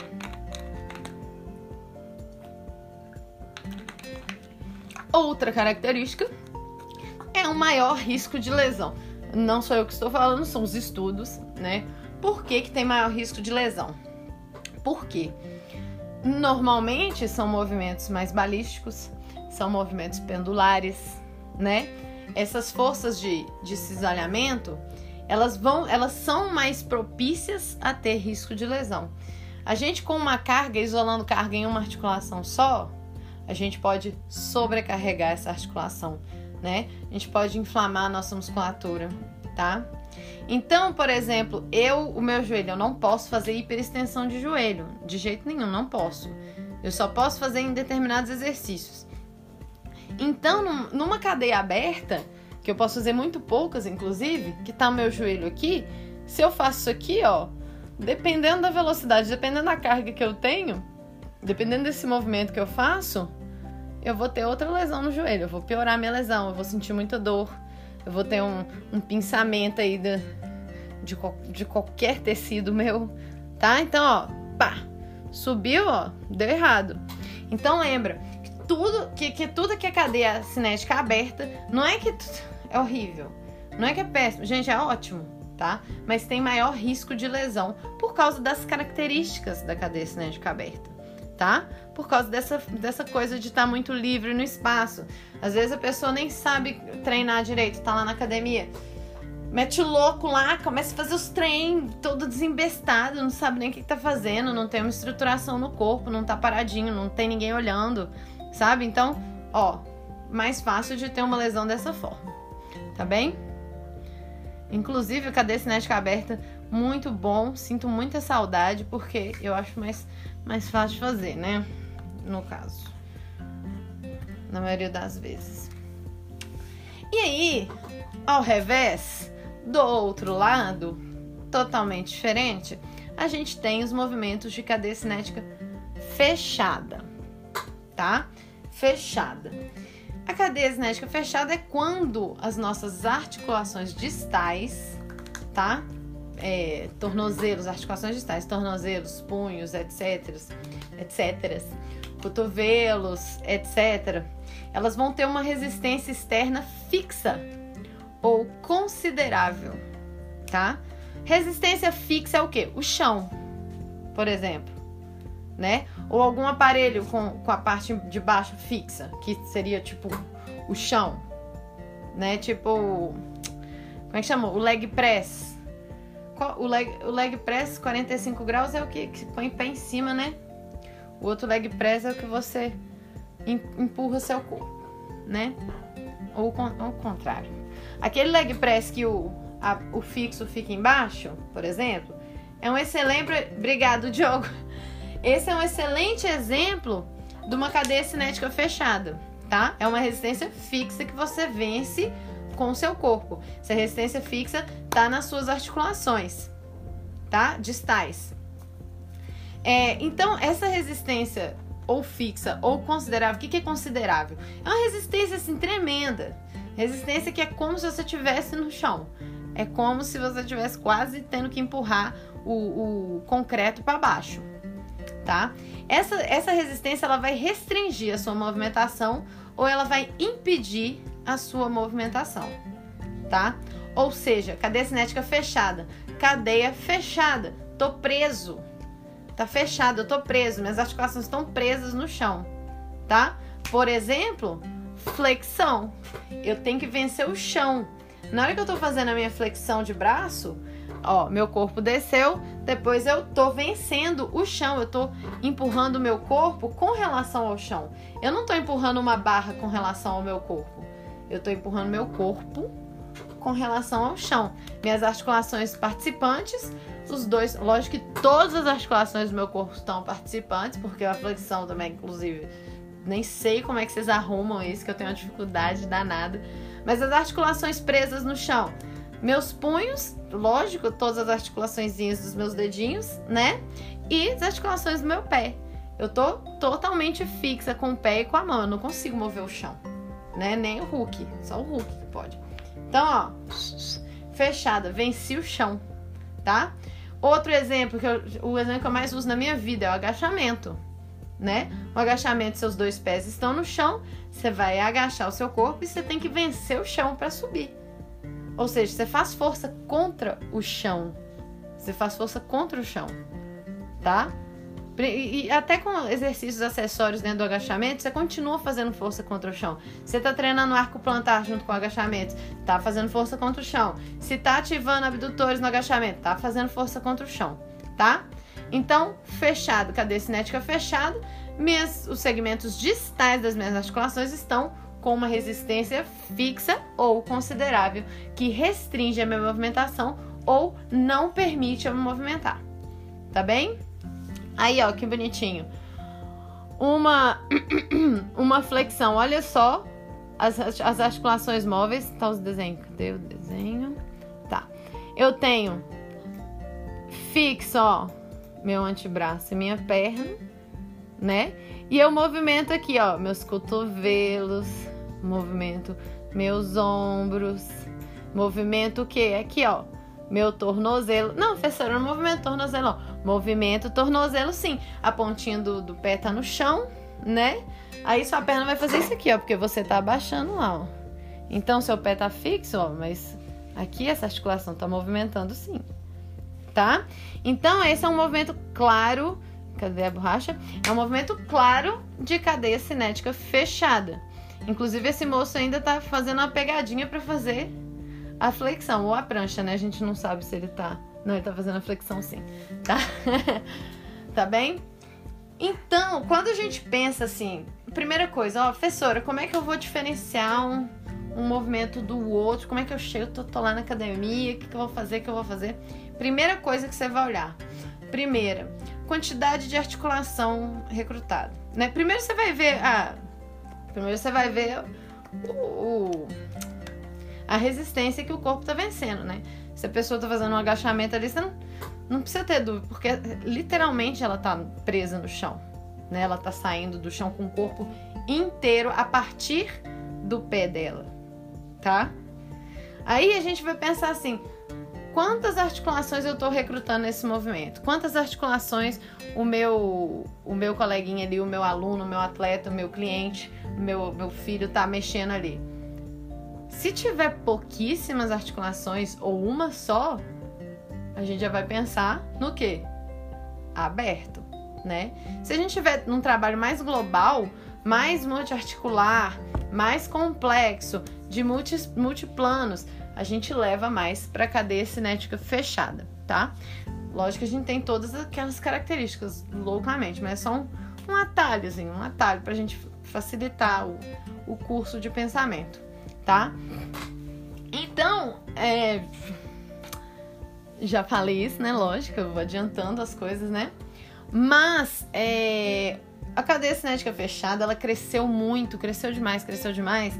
Outra característica é o maior risco de lesão. Não sou eu que estou falando, são os estudos, né? Por que, que tem maior risco de lesão? Por quê? Normalmente são movimentos mais balísticos, são movimentos pendulares, né? Essas forças de, de cisalhamento, elas vão, elas são mais propícias a ter risco de lesão. A gente com uma carga, isolando carga em uma articulação só, a gente pode sobrecarregar essa articulação, né? A gente pode inflamar a nossa musculatura, tá? Então, por exemplo, eu, o meu joelho, eu não posso fazer hiperextensão de joelho, de jeito nenhum, não posso. Eu só posso fazer em determinados exercícios. Então, numa cadeia aberta, que eu posso fazer muito poucas, inclusive, que tá o meu joelho aqui, se eu faço isso aqui, ó, dependendo da velocidade, dependendo da carga que eu tenho, dependendo desse movimento que eu faço, eu vou ter outra lesão no joelho, eu vou piorar minha lesão, eu vou sentir muita dor, eu vou ter um, um pinçamento aí de, de, de qualquer tecido meu, tá? Então, ó, pá, subiu, ó, deu errado. Então lembra que tudo que, que tudo que é cadeia cinética aberta, não é que é horrível, não é que é péssimo, gente, é ótimo, tá? Mas tem maior risco de lesão por causa das características da cadeia cinética aberta tá? Por causa dessa, dessa coisa de estar tá muito livre no espaço. Às vezes a pessoa nem sabe treinar direito, tá lá na academia. Mete o louco lá, começa a fazer os treinos, todo desembestado, não sabe nem o que, que tá fazendo, não tem uma estruturação no corpo, não tá paradinho, não tem ninguém olhando, sabe? Então, ó, mais fácil de ter uma lesão dessa forma, tá bem? Inclusive, a cadeia cinética aberta, muito bom, sinto muita saudade, porque eu acho mais mais fácil de fazer, né? No caso. Na maioria das vezes. E aí, ao revés, do outro lado, totalmente diferente, a gente tem os movimentos de cadeia cinética fechada, tá? Fechada. A cadeia cinética fechada é quando as nossas articulações distais, tá? É, tornozelos, articulações distais, tornozelos, punhos, etc, etc, cotovelos, etc, elas vão ter uma resistência externa fixa ou considerável, tá? Resistência fixa é o que? O chão, por exemplo, né? Ou algum aparelho com, com a parte de baixo fixa, que seria tipo o chão, né? Tipo, como é que chama? O leg press, o leg, o leg press 45 graus é o que, que põe pé em cima, né? O outro leg press é o que você empurra seu corpo, né? Ou ao contrário. Aquele leg press que o, a, o fixo fica embaixo, por exemplo, é um excelente. Obrigado, Diogo. Esse é um excelente exemplo de uma cadeia cinética fechada, tá? É uma resistência fixa que você vence com o seu corpo. Essa resistência fixa está nas suas articulações, tá? Distais. É, então, essa resistência ou fixa ou considerável, o que, que é considerável? É uma resistência assim tremenda. Resistência que é como se você estivesse no chão. É como se você estivesse quase tendo que empurrar o, o concreto para baixo, tá? Essa, essa resistência ela vai restringir a sua movimentação ou ela vai impedir a sua movimentação, tá? Ou seja, cadeia cinética fechada, cadeia fechada, tô preso, tá fechado, eu tô preso, minhas articulações estão presas no chão, tá? Por exemplo, flexão, eu tenho que vencer o chão. Na hora que eu tô fazendo a minha flexão de braço, ó, meu corpo desceu, depois eu tô vencendo o chão, eu tô empurrando o meu corpo com relação ao chão. Eu não tô empurrando uma barra com relação ao meu corpo. Eu estou empurrando meu corpo com relação ao chão. Minhas articulações participantes, os dois, lógico que todas as articulações do meu corpo estão participantes, porque a flexão também, inclusive, nem sei como é que vocês arrumam isso, que eu tenho uma dificuldade danada. Mas as articulações presas no chão, meus punhos, lógico, todas as articulações dos meus dedinhos, né? E as articulações do meu pé. Eu tô totalmente fixa com o pé e com a mão, eu não consigo mover o chão né? Nem o Hulk, só o Hulk que pode. Então, ó, fechada, venci o chão, tá? Outro exemplo, que eu, o exemplo que eu mais uso na minha vida é o agachamento, né? O agachamento, seus dois pés estão no chão, você vai agachar o seu corpo e você tem que vencer o chão para subir. Ou seja, você faz força contra o chão. Você faz força contra o chão, tá? E até com exercícios acessórios dentro do agachamento, você continua fazendo força contra o chão. Você tá treinando arco plantar junto com o agachamento, tá fazendo força contra o chão. Se tá ativando abdutores no agachamento, tá fazendo força contra o chão, tá? Então, fechado, cadeia cinética fechado, minhas, os segmentos distais das minhas articulações estão com uma resistência fixa ou considerável que restringe a minha movimentação ou não permite eu me movimentar. Tá bem? Aí, ó, que bonitinho. Uma uma flexão. Olha só as, as articulações móveis. Tá os desenhos. Cadê o desenho? Tá. Eu tenho fixo, ó, meu antebraço e minha perna, né? E eu movimento aqui, ó, meus cotovelos, movimento meus ombros, movimento o quê? Aqui, ó, meu tornozelo. Não, professora, não movimento tornozelo, não. Movimento tornozelo, sim. A pontinha do, do pé tá no chão, né? Aí sua perna vai fazer isso aqui, ó, porque você tá abaixando lá, ó. Então, seu pé tá fixo, ó, mas aqui essa articulação tá movimentando sim, tá? Então, esse é um movimento claro. Cadê a borracha? É um movimento claro de cadeia cinética fechada. Inclusive, esse moço ainda tá fazendo uma pegadinha para fazer a flexão ou a prancha, né? A gente não sabe se ele tá. Não, ele tá fazendo a flexão sim, tá? tá bem? Então, quando a gente pensa assim, primeira coisa, ó, professora, como é que eu vou diferenciar um, um movimento do outro? Como é que eu chego? Tô, tô lá na academia, o que, que eu vou fazer? O que eu vou fazer? Primeira coisa que você vai olhar. Primeira, quantidade de articulação recrutada. Né? Primeiro você vai ver. Ah, primeiro você vai ver o, o a resistência que o corpo está vencendo, né? Se a pessoa está fazendo um agachamento ali, você não, não precisa ter dúvida, porque literalmente ela está presa no chão, né? Ela está saindo do chão com o corpo inteiro a partir do pé dela, tá? Aí a gente vai pensar assim: quantas articulações eu estou recrutando nesse movimento? Quantas articulações o meu o meu coleguinha ali, o meu aluno, o meu atleta, o meu cliente, o meu, meu filho está mexendo ali? Se tiver pouquíssimas articulações ou uma só, a gente já vai pensar no que? Aberto, né? Se a gente tiver num trabalho mais global, mais multiarticular, mais complexo, de multi, multiplanos, a gente leva mais para cadeia cinética fechada, tá? Lógico que a gente tem todas aquelas características loucamente, mas é só um, um atalhozinho, um atalho para a gente facilitar o, o curso de pensamento tá? Então, é... já falei isso, né? Lógico, eu vou adiantando as coisas, né? Mas é... a cadeia cinética fechada, ela cresceu muito, cresceu demais, cresceu demais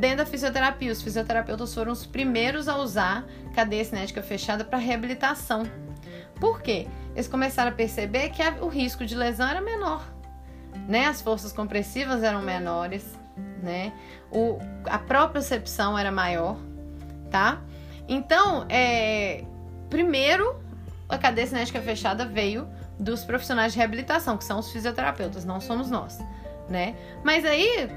dentro da fisioterapia. Os fisioterapeutas foram os primeiros a usar cadeia cinética fechada para reabilitação. Por quê? Eles começaram a perceber que o risco de lesão era menor, né? As forças compressivas eram menores, né? O, a propriocepção era maior, tá? Então, é, primeiro, a cadeia cinética fechada veio dos profissionais de reabilitação, que são os fisioterapeutas, não somos nós, né? Mas aí,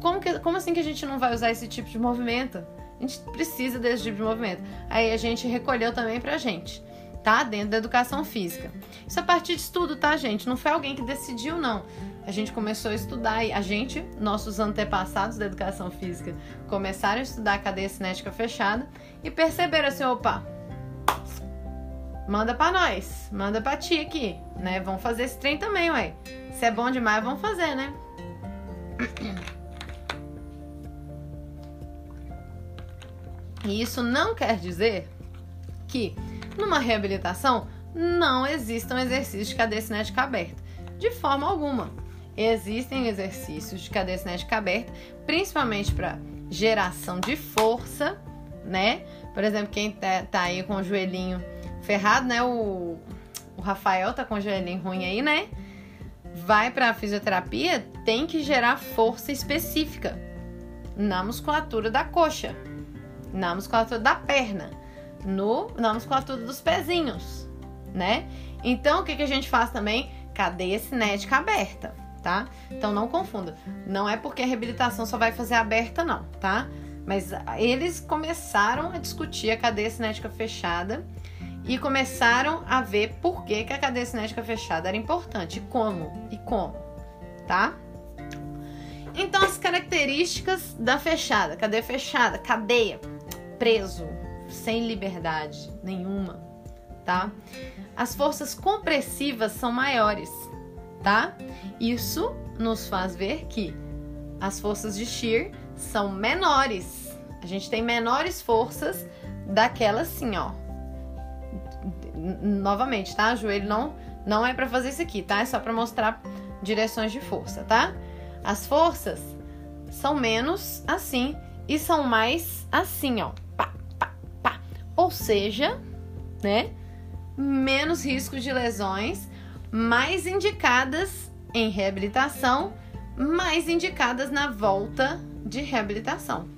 como, que, como assim que a gente não vai usar esse tipo de movimento? A gente precisa desse tipo de movimento. Aí a gente recolheu também pra gente, tá? Dentro da educação física. Isso a partir de estudo, tá, gente? Não foi alguém que decidiu, não a gente começou a estudar, e a gente, nossos antepassados da educação física, começaram a estudar a cadeia cinética fechada e perceberam assim, opa, manda para nós, manda para ti aqui, né? Vamos fazer esse trem também, ué. Se é bom demais, vamos fazer, né? E isso não quer dizer que numa reabilitação não existam exercícios de cadeia cinética aberta. De forma alguma. Existem exercícios de cadeia cinética aberta, principalmente para geração de força, né? Por exemplo, quem tá, tá, aí com o joelhinho ferrado, né? O, o Rafael tá com o joelhinho ruim aí, né? Vai para fisioterapia, tem que gerar força específica na musculatura da coxa, na musculatura da perna, no, na musculatura dos pezinhos, né? Então, o que, que a gente faz também? Cadeia cinética aberta tá? Então não confunda. Não é porque a reabilitação só vai fazer aberta, não, tá? Mas eles começaram a discutir a cadeia cinética fechada e começaram a ver por que, que a cadeia cinética fechada era importante, como e como, tá? Então as características da fechada, cadeia fechada, cadeia, preso, sem liberdade nenhuma, tá? As forças compressivas são maiores, tá? Isso nos faz ver que as forças de shear são menores. A gente tem menores forças daquela assim, ó. Novamente, tá? O joelho não não é para fazer isso aqui, tá? É só para mostrar direções de força, tá? As forças são menos assim e são mais assim, ó. Pá, pá, pá. Ou seja, né? Menos risco de lesões, mais indicadas em reabilitação, mais indicadas na volta de reabilitação,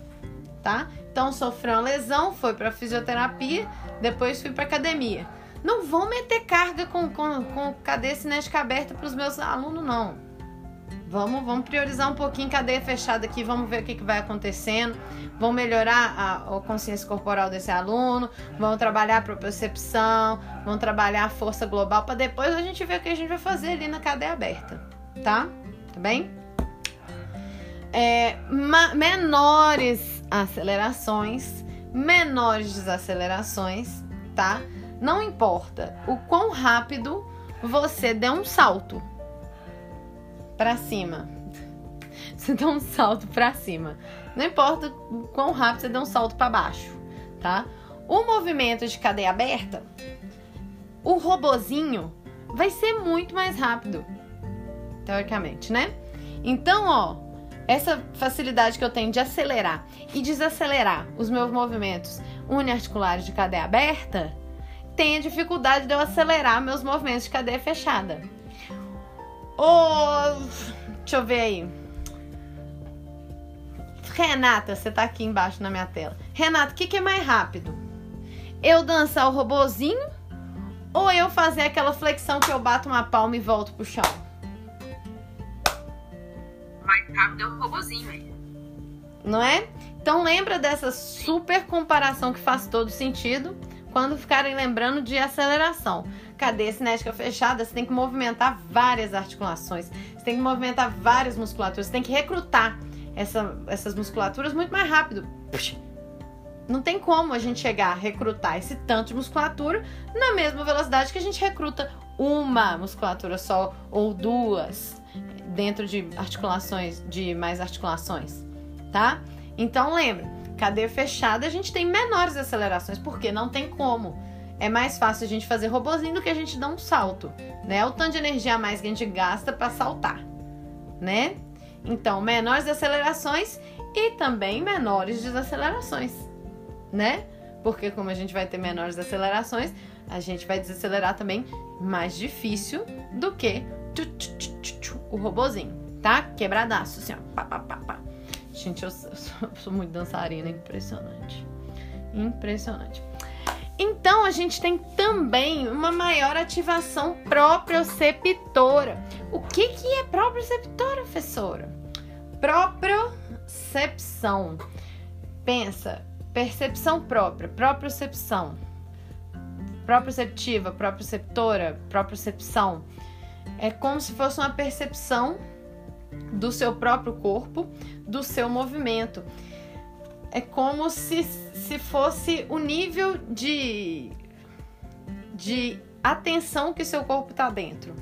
tá? Então sofreu uma lesão, foi para fisioterapia, depois fui para academia. Não vou meter carga com, com, com cadeia cinética aberta para os meus alunos, não. Vamos, vamos priorizar um pouquinho cadeia fechada aqui, vamos ver o que, que vai acontecendo. Vamos melhorar a, a consciência corporal desse aluno, vamos trabalhar a propriocepção, vamos trabalhar a força global para depois a gente ver o que a gente vai fazer ali na cadeia aberta, tá? Tá bem? É, menores acelerações, menores desacelerações, tá? Não importa o quão rápido você der um salto para cima. Você dá um salto para cima. Não importa o quão rápido você dá um salto para baixo, tá? O movimento de cadeia aberta, o robozinho vai ser muito mais rápido, teoricamente, né? Então, ó, essa facilidade que eu tenho de acelerar e desacelerar os meus movimentos uniarticulares de cadeia aberta, tem a dificuldade de eu acelerar meus movimentos de cadeia fechada. Oh, deixa eu ver aí. Renata, você tá aqui embaixo na minha tela. Renata, o que, que é mais rápido? Eu dançar o robozinho ou eu fazer aquela flexão que eu bato uma palma e volto pro chão? Mais rápido é o robozinho, hein? Não é? Então lembra dessa super comparação que faz todo sentido quando ficarem lembrando de aceleração. Cadeia cinética fechada, você tem que movimentar várias articulações, você tem que movimentar várias musculaturas, você tem que recrutar essa, essas musculaturas muito mais rápido. Não tem como a gente chegar a recrutar esse tanto de musculatura na mesma velocidade que a gente recruta uma musculatura só ou duas dentro de articulações, de mais articulações, tá? Então lembra, cadeia fechada a gente tem menores acelerações, porque não tem como é mais fácil a gente fazer robozinho do que a gente dar um salto, né? O tanto de energia a mais que a gente gasta para saltar, né? Então, menores acelerações e também menores desacelerações, né? Porque como a gente vai ter menores acelerações, a gente vai desacelerar também mais difícil do que o robozinho, tá? Quebradaço, assim, ó. Pá, pá, pá, pá. Gente, eu sou, eu sou muito dançarina, impressionante. Impressionante. Então a gente tem também uma maior ativação proprioceptora. O que, que é proprioceptora, professora? Propriocepção. Pensa, percepção própria, propriocepção. Proprioceptiva, proprioceptora, propriocepção. É como se fosse uma percepção do seu próprio corpo, do seu movimento é como se, se fosse o nível de, de atenção que seu corpo está dentro.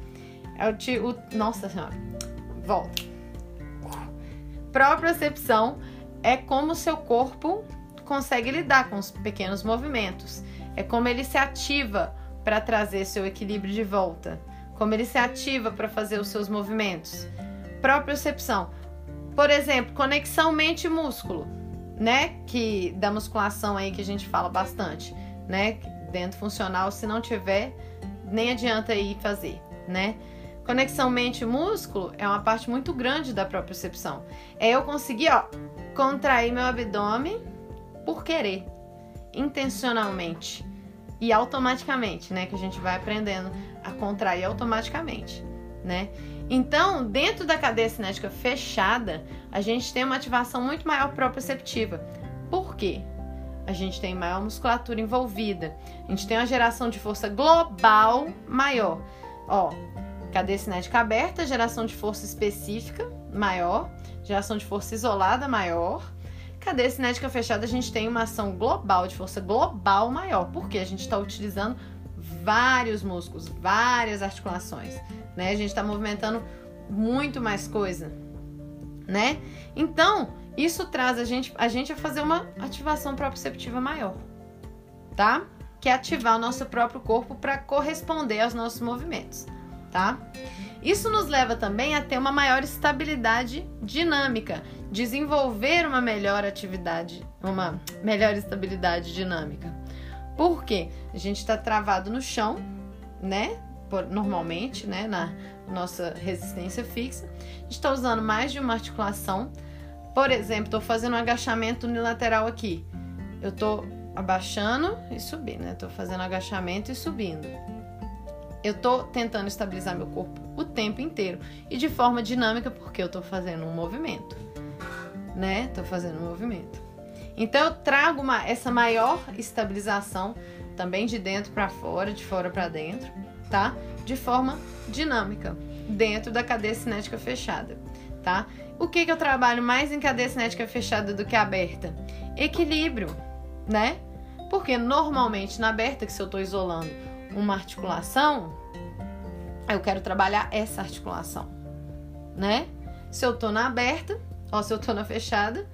É o, o, nossa senhora, volta. Propriocepção é como seu corpo consegue lidar com os pequenos movimentos. É como ele se ativa para trazer seu equilíbrio de volta. Como ele se ativa para fazer os seus movimentos. Propriocepção. Por exemplo, conexão mente-músculo né, que da musculação aí que a gente fala bastante, né, dentro funcional, se não tiver, nem adianta ir fazer, né? Conexão mente-músculo é uma parte muito grande da própria percepção. É eu conseguir, ó, contrair meu abdômen por querer, intencionalmente e automaticamente, né, que a gente vai aprendendo a contrair automaticamente, né? Então, dentro da cadeia cinética fechada, a gente tem uma ativação muito maior proprioceptiva. Por quê? a gente tem maior musculatura envolvida, a gente tem uma geração de força global maior. Ó, cadeia cinética aberta, geração de força específica maior, geração de força isolada maior. Cadeia cinética fechada, a gente tem uma ação global, de força global maior, porque a gente está utilizando vários músculos, várias articulações, né? A gente está movimentando muito mais coisa, né? Então, isso traz a gente, a gente a fazer uma ativação proprioceptiva maior, tá? Que é ativar o nosso próprio corpo para corresponder aos nossos movimentos, tá? Isso nos leva também a ter uma maior estabilidade dinâmica, desenvolver uma melhor atividade, uma melhor estabilidade dinâmica. Por quê? A gente está travado no chão, né? Normalmente, né? Na nossa resistência fixa. A gente está usando mais de uma articulação por exemplo, estou fazendo um agachamento unilateral aqui. Eu estou abaixando e subindo, né? Estou fazendo agachamento e subindo. Eu estou tentando estabilizar meu corpo o tempo inteiro e de forma dinâmica porque eu estou fazendo um movimento, né? Estou fazendo um movimento. Então eu trago uma, essa maior estabilização também de dentro para fora, de fora para dentro, tá? De forma dinâmica dentro da cadeia cinética fechada, tá? O que, que eu trabalho mais em cadeia cinética fechada do que aberta? Equilíbrio, né? Porque normalmente na aberta, que se eu estou isolando uma articulação, eu quero trabalhar essa articulação, né? Se eu estou na aberta, ou se eu estou na fechada,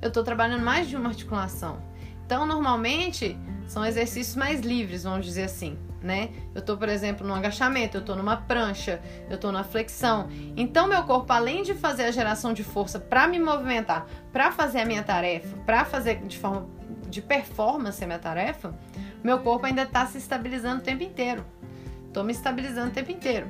eu estou trabalhando mais de uma articulação. Então, normalmente, são exercícios mais livres, vamos dizer assim né? Eu tô, por exemplo, no agachamento, eu tô numa prancha, eu tô na flexão. Então, meu corpo, além de fazer a geração de força para me movimentar, para fazer a minha tarefa, para fazer de forma de performance a minha tarefa, meu corpo ainda tá se estabilizando o tempo inteiro. Tô me estabilizando o tempo inteiro.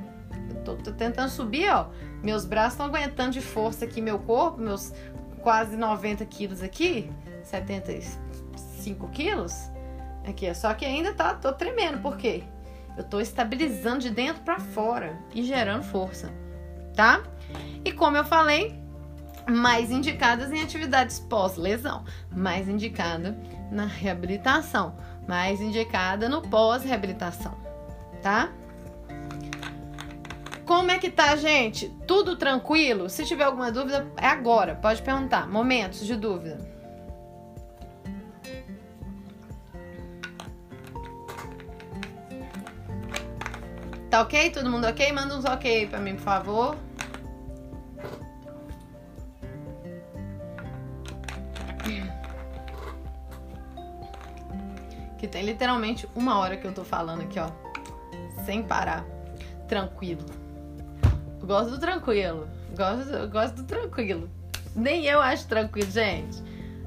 Tô tentando subir, ó. Meus braços estão aguentando de força aqui, meu corpo, meus quase 90 quilos aqui, 75 quilos Aqui, só que ainda tá, tô tremendo, por quê? Eu tô estabilizando de dentro para fora e gerando força, tá? E como eu falei, mais indicadas em atividades pós-lesão, mais indicada na reabilitação, mais indicada no pós-reabilitação, tá? Como é que tá, gente? Tudo tranquilo? Se tiver alguma dúvida, é agora. Pode perguntar. Momentos de dúvida. Tá ok? Todo mundo ok? Manda uns ok pra mim, por favor. Que tem literalmente uma hora que eu tô falando aqui, ó. Sem parar. Tranquilo. Gosto do tranquilo. Gosto, gosto do tranquilo. Nem eu acho tranquilo, gente.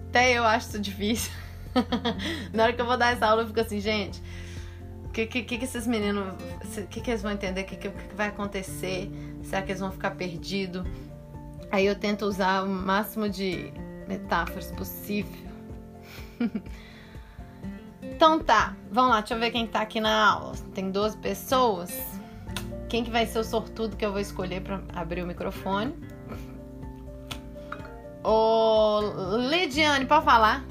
Até eu acho isso difícil. Na hora que eu vou dar essa aula, eu fico assim, gente que, que, que esses meninos. O que, que eles vão entender? O que, que, que vai acontecer? Será que eles vão ficar perdidos? Aí eu tento usar o máximo de metáforas possível. então tá, vamos lá, deixa eu ver quem tá aqui na aula. Tem 12 pessoas. Quem que vai ser o sortudo que eu vou escolher para abrir o microfone? Ô, Lidiane, pode falar?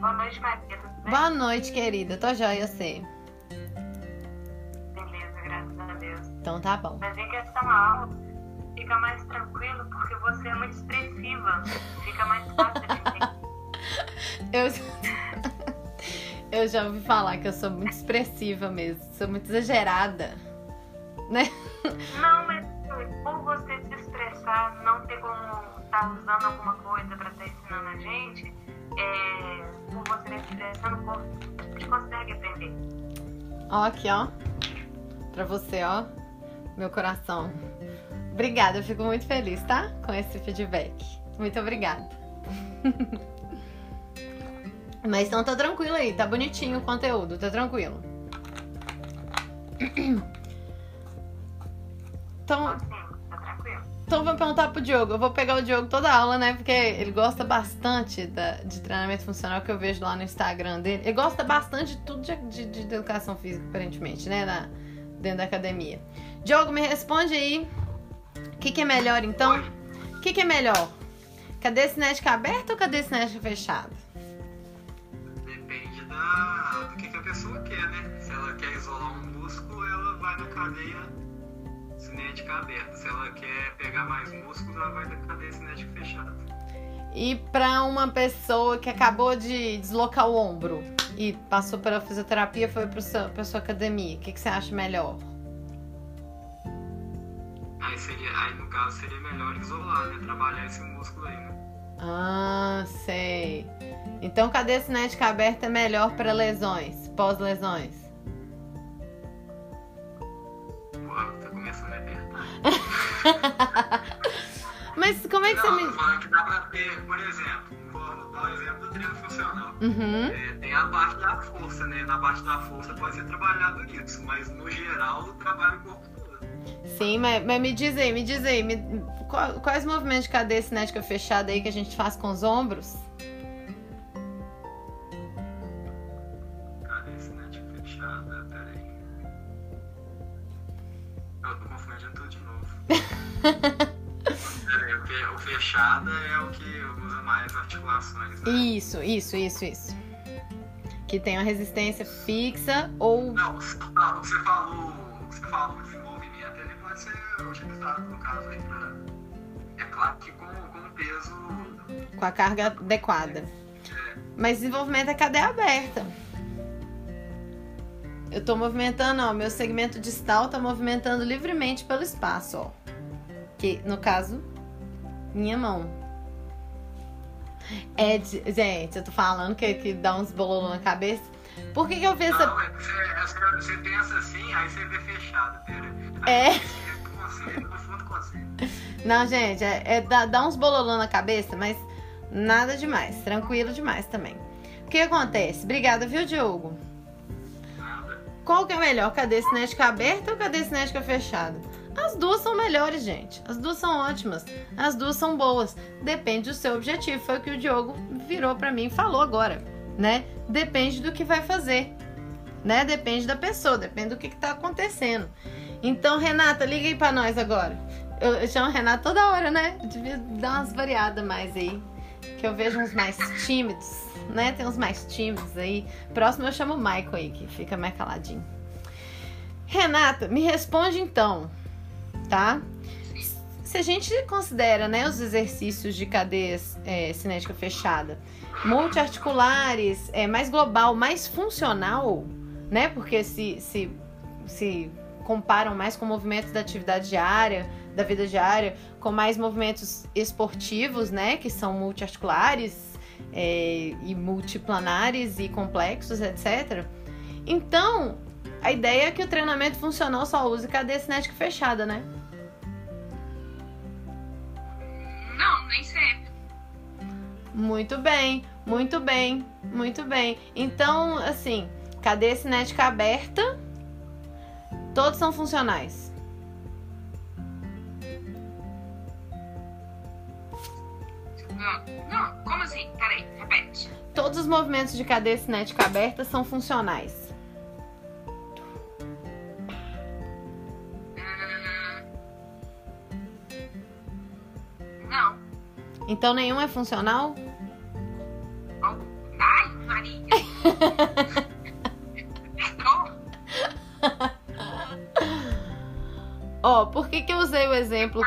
Boa noite, Maria. Boa noite, querida. Tô joia, você. Beleza, graças a Deus. Então tá bom. Mas em questão a aula, fica mais tranquilo porque você é muito expressiva. Fica mais fácil de entender. eu... eu já ouvi falar que eu sou muito expressiva mesmo. Sou muito exagerada. Né? Não, mas por você se expressar, não ter como estar tá usando alguma coisa para estar tá ensinando a gente, é, por você expressando um pouco, você consegue aprender. Ó, aqui, ó. Pra você, ó. Meu coração. Obrigada, eu fico muito feliz, tá? Com esse feedback. Muito obrigada. Mas então tá tranquilo aí, tá bonitinho o conteúdo, tá tranquilo. Então, então vamos perguntar pro Diogo. Eu vou pegar o Diogo toda a aula, né? Porque ele gosta bastante da, de treinamento funcional que eu vejo lá no Instagram dele. Ele gosta bastante de tudo de, de, de educação física, aparentemente, né? Na, dentro da academia. Diogo, me responde aí. O que, que é melhor então? O que, que é melhor? Cadeia cinética aberta ou cadeia cinética fechada? Da, do que, que a pessoa quer, né? Se ela quer isolar um músculo, ela vai na cadeia cinética aberta. Se ela quer pegar mais músculos, ela vai na cadeia cinética fechada. E para uma pessoa que acabou de deslocar o ombro e passou pela fisioterapia, foi para sua academia, o que, que você acha melhor? Aí, seria, aí no caso seria melhor isolar, né? Trabalhar esse músculo aí, né? Ah, sei. Então cadeia cinética aberta é melhor para lesões, pós-lesões? Tá começando a apertar. Mas como é que Não, você me. falando que dá pra ter, por exemplo, vou dar o exemplo do treino funcional. Uhum. É, tem a parte da força, né? Na parte da força pode ser trabalhado isso, mas no geral o corpo todo. Sim, mas, mas me diz aí, me diz aí, me- qual- quais movimentos de cadeia cinética fechada aí que a gente faz com os ombros? Cadê cinética fechada? Pera aí. Eu tô confundindo tudo de novo. Pera aí, o o fechada é o que usa mais articulações, né? Isso, isso, isso, isso. Que tem uma resistência fixa ou. Não, você falou, você falou, você falou de movimento, ele pode ser utilizado no caso aí pra. É claro que com, com peso. com a carga adequada. Mas desenvolvimento é cadeia aberta. Eu tô movimentando, ó, meu segmento distal tá movimentando livremente pelo espaço, ó. Que, no caso, minha mão. É, de- gente, eu tô falando que, que dá uns bololô na cabeça. Por que que eu fiz essa... Não, é você, é que você pensa assim, aí você vê fechado, pera. É. Consigo, consigo. Não, gente, é, é dá, dá uns bololô na cabeça, mas nada demais. Tranquilo demais também. O que acontece? Obrigada, viu, Diogo? Nada. Qual que é melhor? Cadeia cinética aberta ou cadeia cinética fechada? As duas são melhores, gente. As duas são ótimas. As duas são boas. Depende do seu objetivo. Foi o que o Diogo virou pra mim e falou agora, né? Depende do que vai fazer, né? Depende da pessoa, depende do que, que tá acontecendo. Então, Renata, liga aí pra nós agora. Eu, eu chamo Renata toda hora, né? Eu devia dar umas variadas mais aí. Que eu vejo uns mais tímidos, né? Tem uns mais tímidos aí. Próximo eu chamo o Michael aí, que fica mais caladinho. Renata, me responde então, tá? Se a gente considera né, os exercícios de cadeia é, cinética fechada multiarticulares, é, mais global, mais funcional, né? Porque se, se, se comparam mais com movimentos da atividade diária, da vida diária, com mais movimentos esportivos, né? Que são multiarticulares é, e multiplanares e complexos, etc. Então, a ideia é que o treinamento funcional só use cadeia cinética fechada, né? Não, nem sempre. Muito bem, muito bem, muito bem. Então, assim, cadeia cinética aberta, todos são funcionais. Não, não, como assim? Peraí, repete. Todos os movimentos de cadeia cinética aberta são funcionais. Hum, Não. Então nenhum é funcional? Oh, Ai, Maria. Ó, por que, que eu usei o exemplo com.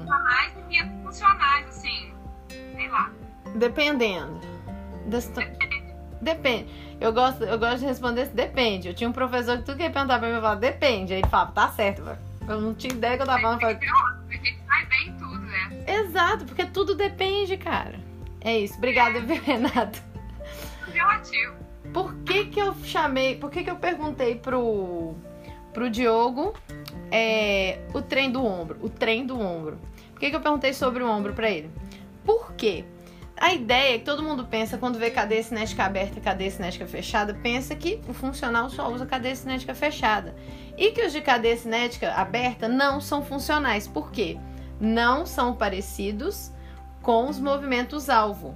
Funcionais e funcionais, assim. Sei lá. Dependendo. situa- Depende. Eu gosto, eu gosto de responder assim, depende. Eu tinha um professor que tudo que ele perguntava pra mim, eu falava, depende. Aí ele falava, tá certo, velho. Eu não tinha ideia que eu tava falando. falei, A gente sai bem em tudo, né? Exato, porque tudo depende, cara. É isso. Obrigada, viu, Renato? Relativo. Por que que eu chamei, por que que eu perguntei pro, pro Diogo é, o trem do ombro, o trem do ombro? Por que que eu perguntei sobre o ombro pra ele? Por quê? A ideia é que todo mundo pensa quando vê cadeia cinética aberta e cadeia cinética fechada, pensa que o funcional só usa cadeia cinética fechada. E que os de cadeia cinética aberta não são funcionais. Por quê? Não são parecidos com os movimentos alvo.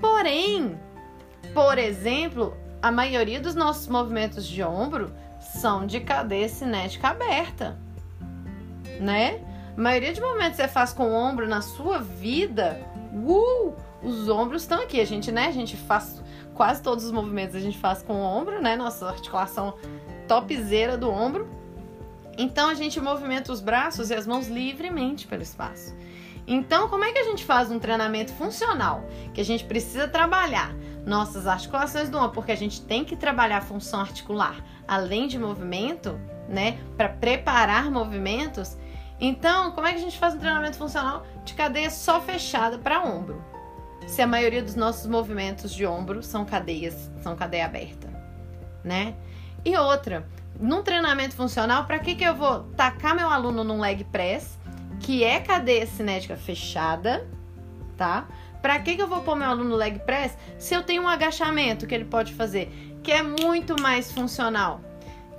Porém, por exemplo, a maioria dos nossos movimentos de ombro são de cadeia cinética aberta, né? A maioria de movimentos que você faz com o ombro na sua vida Uh! Os ombros estão aqui. A gente, né? A gente faz quase todos os movimentos a gente faz com o ombro, né? Nossa articulação topzera do ombro. Então a gente movimenta os braços e as mãos livremente pelo espaço. Então, como é que a gente faz um treinamento funcional? Que a gente precisa trabalhar nossas articulações do ombro, porque a gente tem que trabalhar a função articular, além de movimento, né, para preparar movimentos. Então, como é que a gente faz um treinamento funcional de cadeia só fechada para ombro? Se a maioria dos nossos movimentos de ombro são cadeias, são cadeia aberta, né? E outra, num treinamento funcional, para que que eu vou tacar meu aluno num leg press, que é cadeia cinética fechada, tá? Para que que eu vou pôr meu aluno no leg press se eu tenho um agachamento que ele pode fazer, que é muito mais funcional?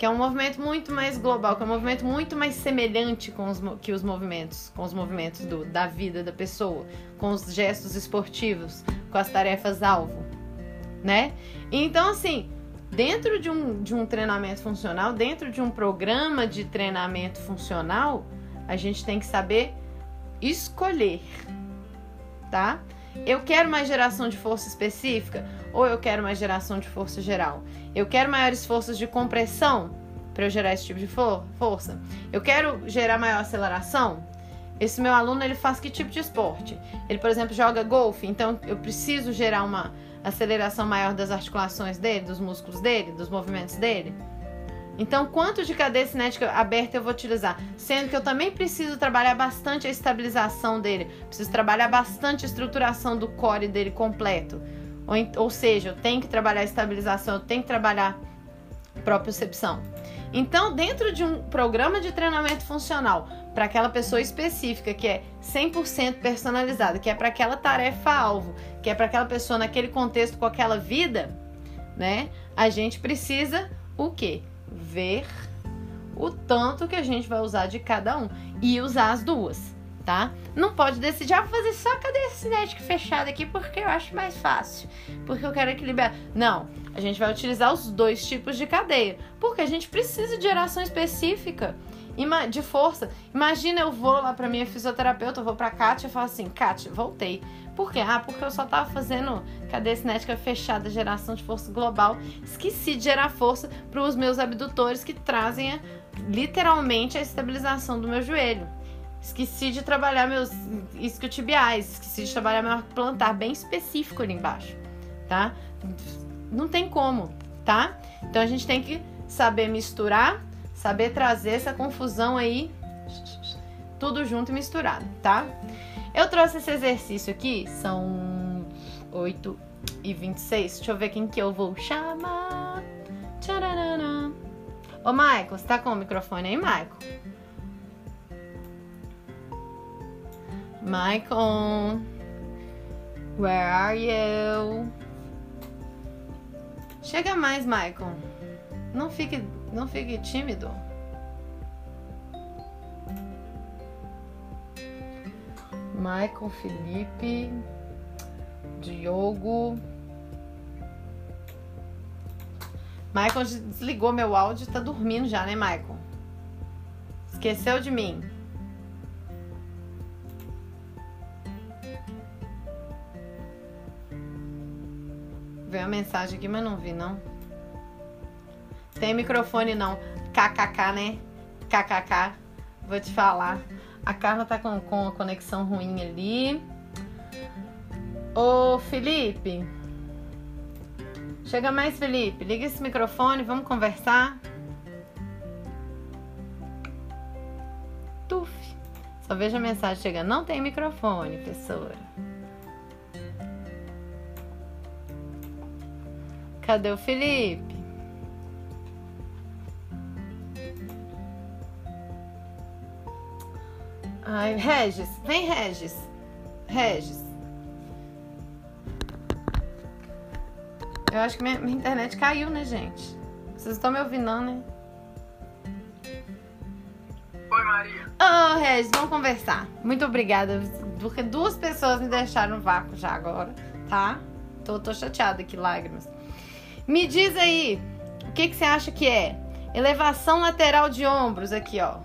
que é um movimento muito mais global, que é um movimento muito mais semelhante com os, que os movimentos, com os movimentos do, da vida da pessoa, com os gestos esportivos, com as tarefas alvo, né? Então assim, dentro de um, de um treinamento funcional, dentro de um programa de treinamento funcional, a gente tem que saber escolher, tá? Eu quero mais geração de força específica ou eu quero mais geração de força geral? Eu quero maiores forças de compressão para eu gerar esse tipo de for força? Eu quero gerar maior aceleração? Esse meu aluno ele faz que tipo de esporte? Ele, por exemplo, joga golfe, então eu preciso gerar uma aceleração maior das articulações dele, dos músculos dele, dos movimentos dele. Então, quanto de cadeia cinética aberta eu vou utilizar? Sendo que eu também preciso trabalhar bastante a estabilização dele, preciso trabalhar bastante a estruturação do core dele completo. Ou, ou seja, eu tenho que trabalhar a estabilização, eu tenho que trabalhar propriocepção. Então, dentro de um programa de treinamento funcional para aquela pessoa específica, que é 100% personalizada, que é para aquela tarefa-alvo, que é para aquela pessoa naquele contexto com aquela vida, né? A gente precisa o quê? Ver o tanto que a gente vai usar de cada um e usar as duas tá? Não pode decidir, ah, vou fazer só a cadeia cinética fechada aqui porque eu acho mais fácil, porque eu quero equilibrar. Não, a gente vai utilizar os dois tipos de cadeia, porque a gente precisa de geração específica de força. Imagina eu vou lá para minha fisioterapeuta, eu vou para Kátia e falo assim: Kátia, voltei. Por quê? Ah, porque eu só tava fazendo cadeia cinética fechada, geração de força global. Esqueci de gerar força para os meus abdutores que trazem a, literalmente a estabilização do meu joelho. Esqueci de trabalhar meus isquiotibiais, esqueci de trabalhar meu plantar bem específico ali embaixo, tá? Não tem como, tá? Então a gente tem que saber misturar, saber trazer essa confusão aí, tudo junto e misturado, tá? Eu trouxe esse exercício aqui, são 8 e 26. Deixa eu ver quem que eu vou chamar. Tchararana. Ô, Michael, você tá com o microfone aí, Michael? Michael, where are you? Chega mais, Michael. Não fique, não fique tímido. Michael, Felipe, Diogo. Michael desligou meu áudio, tá dormindo já, né, Michael? Esqueceu de mim. Veio a mensagem aqui, mas não vi, não. Tem microfone, não. KKK, né? KKK. Vou te falar. A Carla tá com, com a conexão ruim ali. Ô, Felipe. Chega mais, Felipe. Liga esse microfone, vamos conversar. Tuf. Só vejo a mensagem chegando. Não tem microfone, professora. Cadê o Felipe? Ai, Regis, vem Regis. Regis. Eu acho que minha, minha internet caiu, né, gente? Vocês estão me ouvindo, não, né? Oi, Maria. Ô, oh, Regis, vamos conversar. Muito obrigada, porque duas pessoas me deixaram no vácuo já agora, tá? Tô, tô chateada aqui, lágrimas. Me diz aí, o que, que você acha que é? Elevação lateral de ombros aqui, ó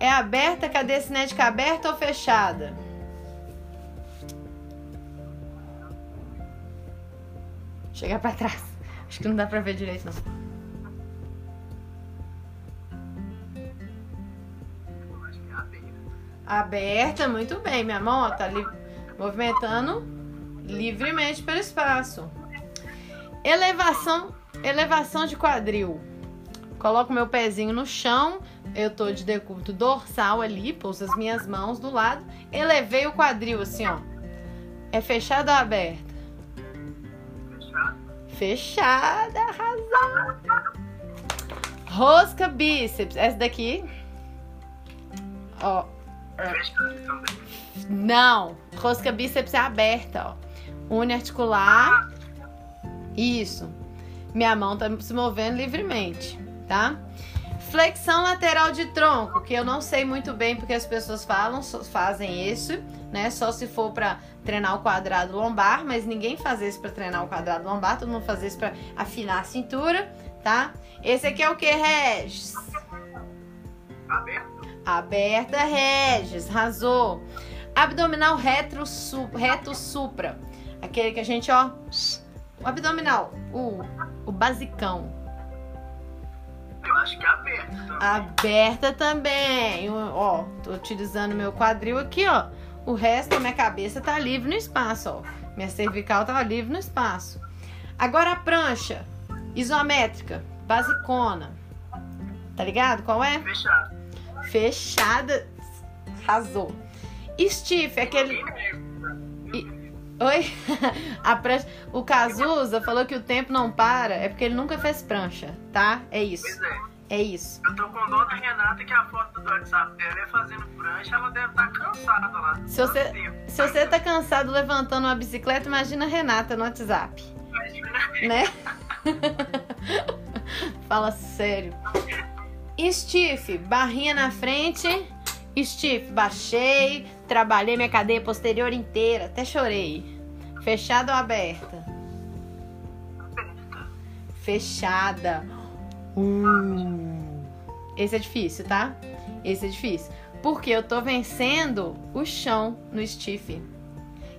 é aberta, cadeia cinética aberta ou fechada? Chegar para trás. Acho que não dá para ver direito não. Aberta, muito bem, minha mão ó, tá li movimentando livremente pelo espaço. Elevação, elevação de quadril. Coloco meu pezinho no chão, eu tô de decúbito dorsal ali, pouso as minhas mãos do lado. Elevei o quadril assim, ó. É fechado ou? Fechado? Fechada, arrasou. Rosca bíceps. Essa daqui. Ó. Não, rosca bíceps é aberta, ó. Une articular. Isso. Minha mão tá se movendo livremente, tá? Flexão lateral de tronco, que eu não sei muito bem porque as pessoas falam, fazem isso, né? Só se for pra treinar o quadrado lombar, mas ninguém faz isso pra treinar o quadrado lombar, todo mundo faz isso pra afinar a cintura, tá? Esse aqui é o que, Regis? Aberto? Aberta, Regis, arrasou. Abdominal retro, su, reto supra. Aquele que a gente, ó. O abdominal, o, o basicão. Eu acho que é aberto também. Aberta também. O- Ó, tô utilizando meu quadril aqui, ó. O resto da minha cabeça tá livre no espaço, ó. Minha cervical tá livre no espaço. Agora a prancha isométrica, basicona. Tá ligado qual é? Fechado. Fechada. Arrasou. Stiff, aquele. Oi? A prancha. O Cazuza falou que o tempo não para, é porque ele nunca fez prancha, tá? É Pois isso. é. É isso. Eu tô com dó da Renata que a foto do WhatsApp dela é fazendo prancha, ela deve estar cansada lá. Se você- tempo. Se você tá cansado levantando uma bicicleta, imagina a Renata no WhatsApp, Imagina. né? Fala sério. Stiff, barrinha na frente. Stiff, baixei, trabalhei minha cadeia posterior inteira, até chorei. Fechada ou aberta? Aberta. Fechada. Uh. Esse é difícil, tá? Esse é difícil. Porque eu tô vencendo o chão no stiff.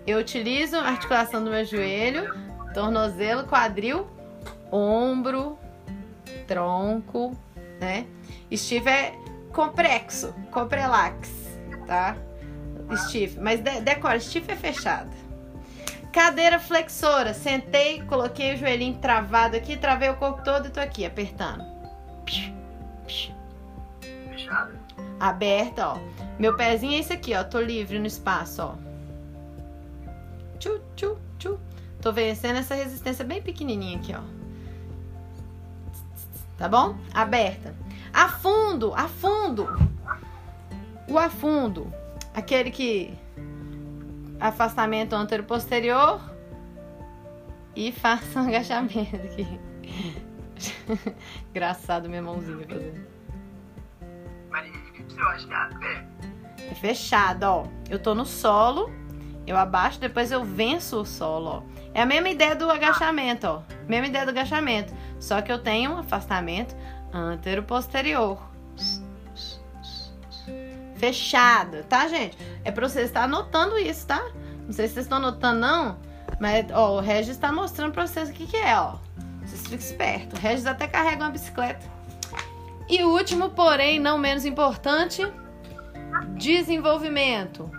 Eu utilizo a articulação do meu joelho, tornozelo, quadril, ombro, tronco, né? Stiff é complexo, comprelax, tá? Stiff, mas de decora, stiff é fechada. Cadeira flexora, sentei, coloquei o joelhinho travado aqui, travei o corpo todo e tô aqui apertando. Fechado. Aberta, ó. Meu pezinho é esse aqui, ó. Tô livre no espaço, ó. Tchu, tchu, tchu. Tô vencendo essa resistência bem pequenininha aqui, ó. Tá bom? Aberta. Afundo, afundo. O afundo. Aquele que... Afastamento antero-posterior. E faça um agachamento aqui. Engraçado minha mãozinha fazendo. É fechado, ó. Eu tô no solo, eu abaixo, depois eu venço o solo, ó. É a mesma ideia do agachamento, ó. Mesma ideia do agachamento. Só que eu tenho um afastamento antero-posterior. Fechado, tá, gente? É pra vocês estar anotando isso, tá? Não sei se vocês estão anotando, não. Mas, ó, o Regis tá mostrando pra vocês o que, que é, ó. Vocês ficam espertos. O Regis até carrega uma bicicleta. E o último, porém não menos importante, Desenvolvimento.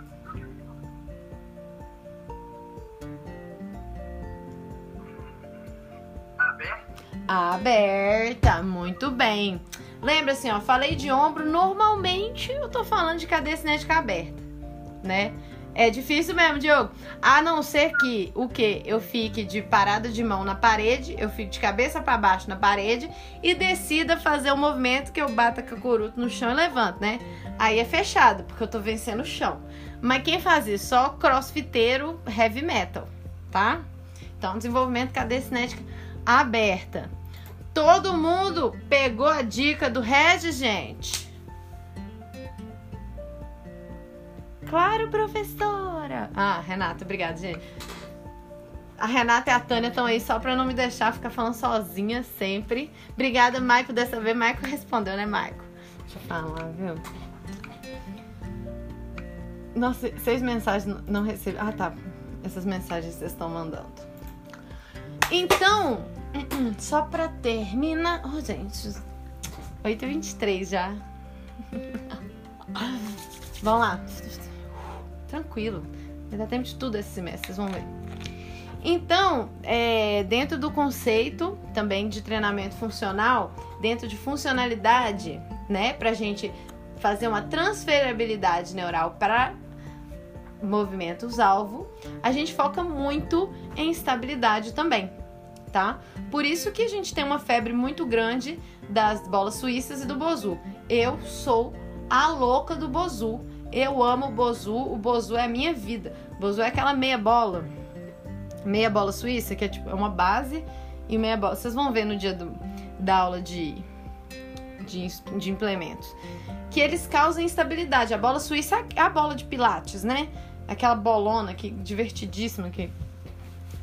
Aberta, muito bem. Lembra assim, ó, falei de ombro, normalmente eu tô falando de cadeia cinética aberta, né? É difícil mesmo, Diogo. A não ser que o que eu fique de parada de mão na parede, eu fico de cabeça para baixo na parede e decida fazer o movimento que eu bata com a coruto no chão e levanto, né? Aí é fechado, porque eu tô vencendo o chão. Mas quem faz isso? Só crossfiteiro heavy metal, tá? Então, desenvolvimento cadeia cinética aberta. Todo mundo pegou a dica do Regis, gente? Claro, professora. Ah, Renata, obrigada, gente. A Renata e a Tânia estão aí só pra não me deixar ficar falando sozinha sempre. Obrigada, Maico. Dessa vez, Maico respondeu, né, Maico? Deixa eu falar, viu? Nossa, seis mensagens não- não recebi. Ah, tá. Essas mensagens vocês estão mandando. Então, só pra terminar. Oh, gente, 8h23 já. Vamos lá. Tranquilo. Vai dar tempo de tudo esse semestre, vocês vão ver. Então, é, dentro do conceito também de treinamento funcional, dentro de funcionalidade, né, pra gente fazer uma transferabilidade neural para movimentos-alvo, a gente foca muito em estabilidade também, tá? Por isso que a gente tem uma febre muito grande das bolas suíças e do bozu. Eu sou a louca do bozu. Eu amo o bozu, o bozu é a minha vida. O bozu é aquela meia bola, meia bola suíça, que é tipo é uma base e meia bola. Vocês vão ver no dia do, da aula de, de, de implementos. Que eles causam instabilidade. A bola suíça é a bola de pilates, né? Aquela bolona que divertidíssima que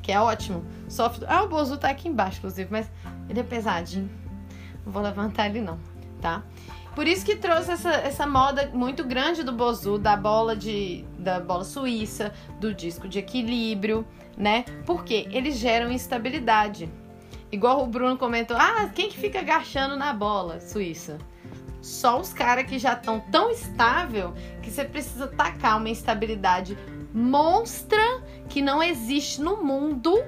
que é ótimo. Ah, o Bozu tá aqui embaixo, inclusive, mas ele é pesadinho. Não vou levantar ele não, tá? Por isso que trouxe essa, essa moda muito grande do Bozu, da bola de da bola suíça, do disco de equilíbrio, né? Porque eles geram instabilidade. Igual o Bruno comentou: "Ah, quem que fica agachando na bola suíça?" Só os caras que já estão tão estável que você precisa tacar uma instabilidade monstra que não existe no mundo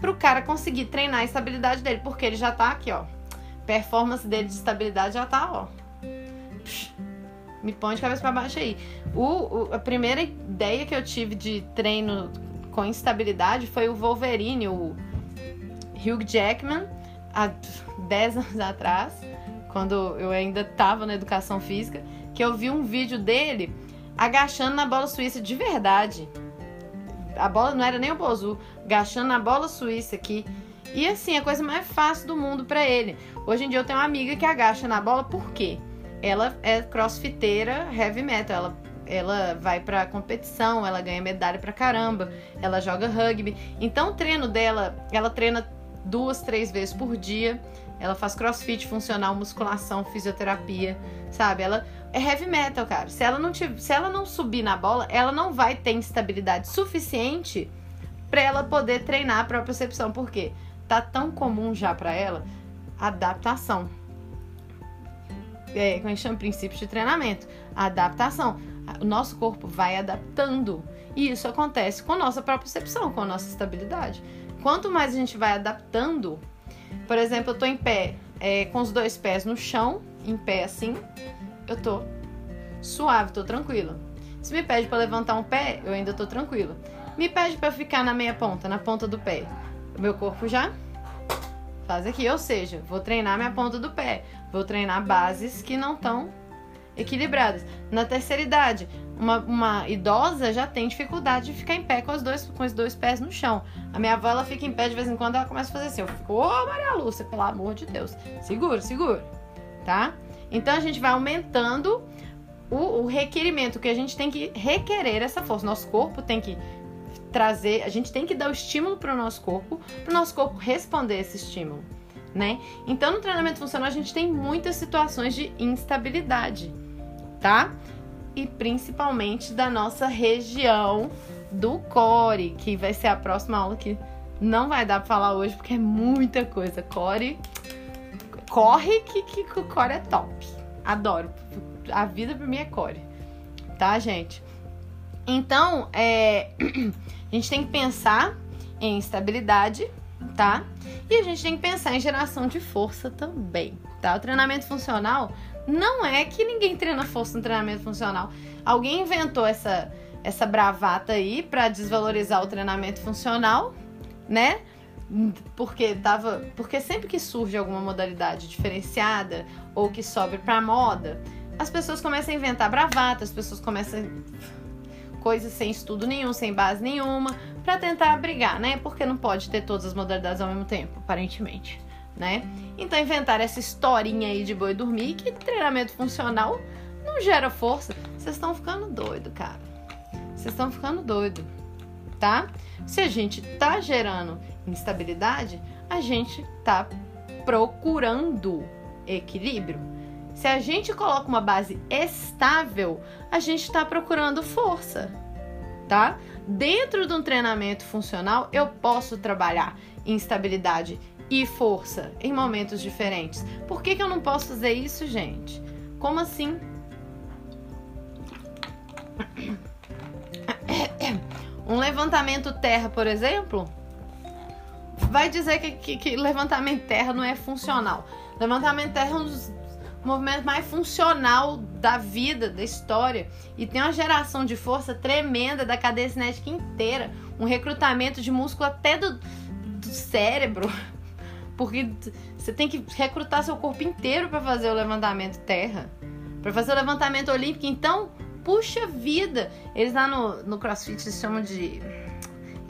pro cara conseguir treinar a estabilidade dele, porque ele já tá aqui, ó. Performance dele de estabilidade já tá, ó. Me põe de cabeça para baixo aí. O, o, a primeira ideia que eu tive de treino com instabilidade foi o Wolverine, o Hugh Jackman, há 10 anos atrás, quando eu ainda tava na educação física, que eu vi um vídeo dele agachando na bola suíça de verdade. A bola não era nem o Bozu, agachando na bola suíça aqui. E assim, a coisa mais fácil do mundo para ele. Hoje em dia eu tenho uma amiga que agacha na bola, por quê? Ela é crossfiteira heavy metal, ela, ela vai pra competição, ela ganha medalha pra caramba, ela joga rugby. Então o treino dela, ela treina duas, três vezes por dia. Ela faz crossfit funcional, musculação, fisioterapia, sabe? Ela é heavy metal, cara. Se ela não tiver, se ela não subir na bola, ela não vai ter estabilidade suficiente para ela poder treinar a própria percepção, porque tá tão comum já para ela adaptação. É, como a gente chama princípios de treinamento, adaptação. O nosso corpo vai adaptando. E isso acontece com a nossa própria percepção, com a nossa estabilidade. Quanto mais a gente vai adaptando, por exemplo, eu tô em pé, é, com os dois pés no chão, em pé assim, eu tô suave, tô tranquila. Se me pede para levantar um pé, eu ainda tô tranquila. Me pede para ficar na meia ponta, na ponta do pé. O meu corpo já faz aqui, ou seja, vou treinar minha ponta do pé, vou treinar bases que não estão equilibradas. Na terceira idade, uma, uma, idosa já tem dificuldade de ficar em pé com os, dois, com os dois pés no chão. A minha avó, ela fica em pé de vez em quando, ela começa a fazer assim. Eu fico, ô oh, Maria Lúcia, pelo amor de Deus. Segura, segura, tá? Então a gente vai aumentando o, o requerimento que a gente tem que requerer essa força. Nosso corpo tem que trazer, a gente tem que dar o estímulo para o nosso corpo, para o nosso corpo responder esse estímulo, né? Então no treinamento funcional a gente tem muitas situações de instabilidade, tá? E principalmente da nossa região do core, que vai ser a próxima aula que não vai dar para falar hoje porque é muita coisa. Core corre que, que, o core é top. Adoro. A vida pra mim é core. Tá, gente? Então, é, a gente tem que pensar em estabilidade, tá? E a gente tem que pensar em geração de força também, tá? O treinamento funcional não é que ninguém treina força no treinamento funcional. Alguém inventou essa, essa bravata aí para desvalorizar o treinamento funcional, né? Porque tava, porque sempre que surge alguma modalidade diferenciada ou que sobe para moda, as pessoas começam a inventar bravatas, as pessoas começam coisas sem estudo nenhum, sem base nenhuma, para tentar brigar, né? Porque não pode ter todas as modalidades ao mesmo tempo, aparentemente, né? Então inventar essa historinha aí de boi dormir que treinamento funcional não gera força. Vocês estão ficando doido, cara. Vocês estão ficando doido, tá? Se a gente tá gerando instabilidade, a gente tá procurando equilíbrio. Se a gente coloca uma base estável, a gente está procurando força, tá? Dentro de um treinamento funcional, eu posso trabalhar instabilidade e força em momentos diferentes. Por que, que eu não posso fazer isso, gente? Como assim? Um levantamento terra, por exemplo, vai dizer que, que, que levantamento terra não é funcional. Levantamento terra é um dos movimentos mais funcional da vida, da história. E tem uma geração de força tremenda da cadeia cinética inteira. Um recrutamento de músculo até do, do cérebro. Porque você tem que recrutar seu corpo inteiro para fazer o levantamento terra. Para fazer o levantamento olímpico. Então, puxa vida. Eles lá no, no crossfit se chamam de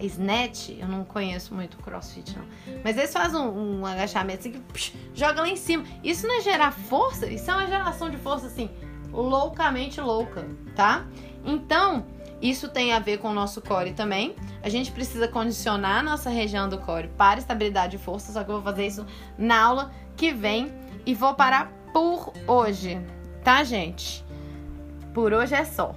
snatch, eu não conheço muito crossfit não. Mas eles fazem um, um agachamento assim que psh, joga lá em cima. Isso não é gerar força, isso é uma geração de força assim, loucamente louca, tá? Então, isso tem a ver com o nosso core também. A gente precisa condicionar a nossa região do core para estabilidade e força, só que eu vou fazer isso na aula que vem e vou parar por hoje, tá, gente? Por hoje é só.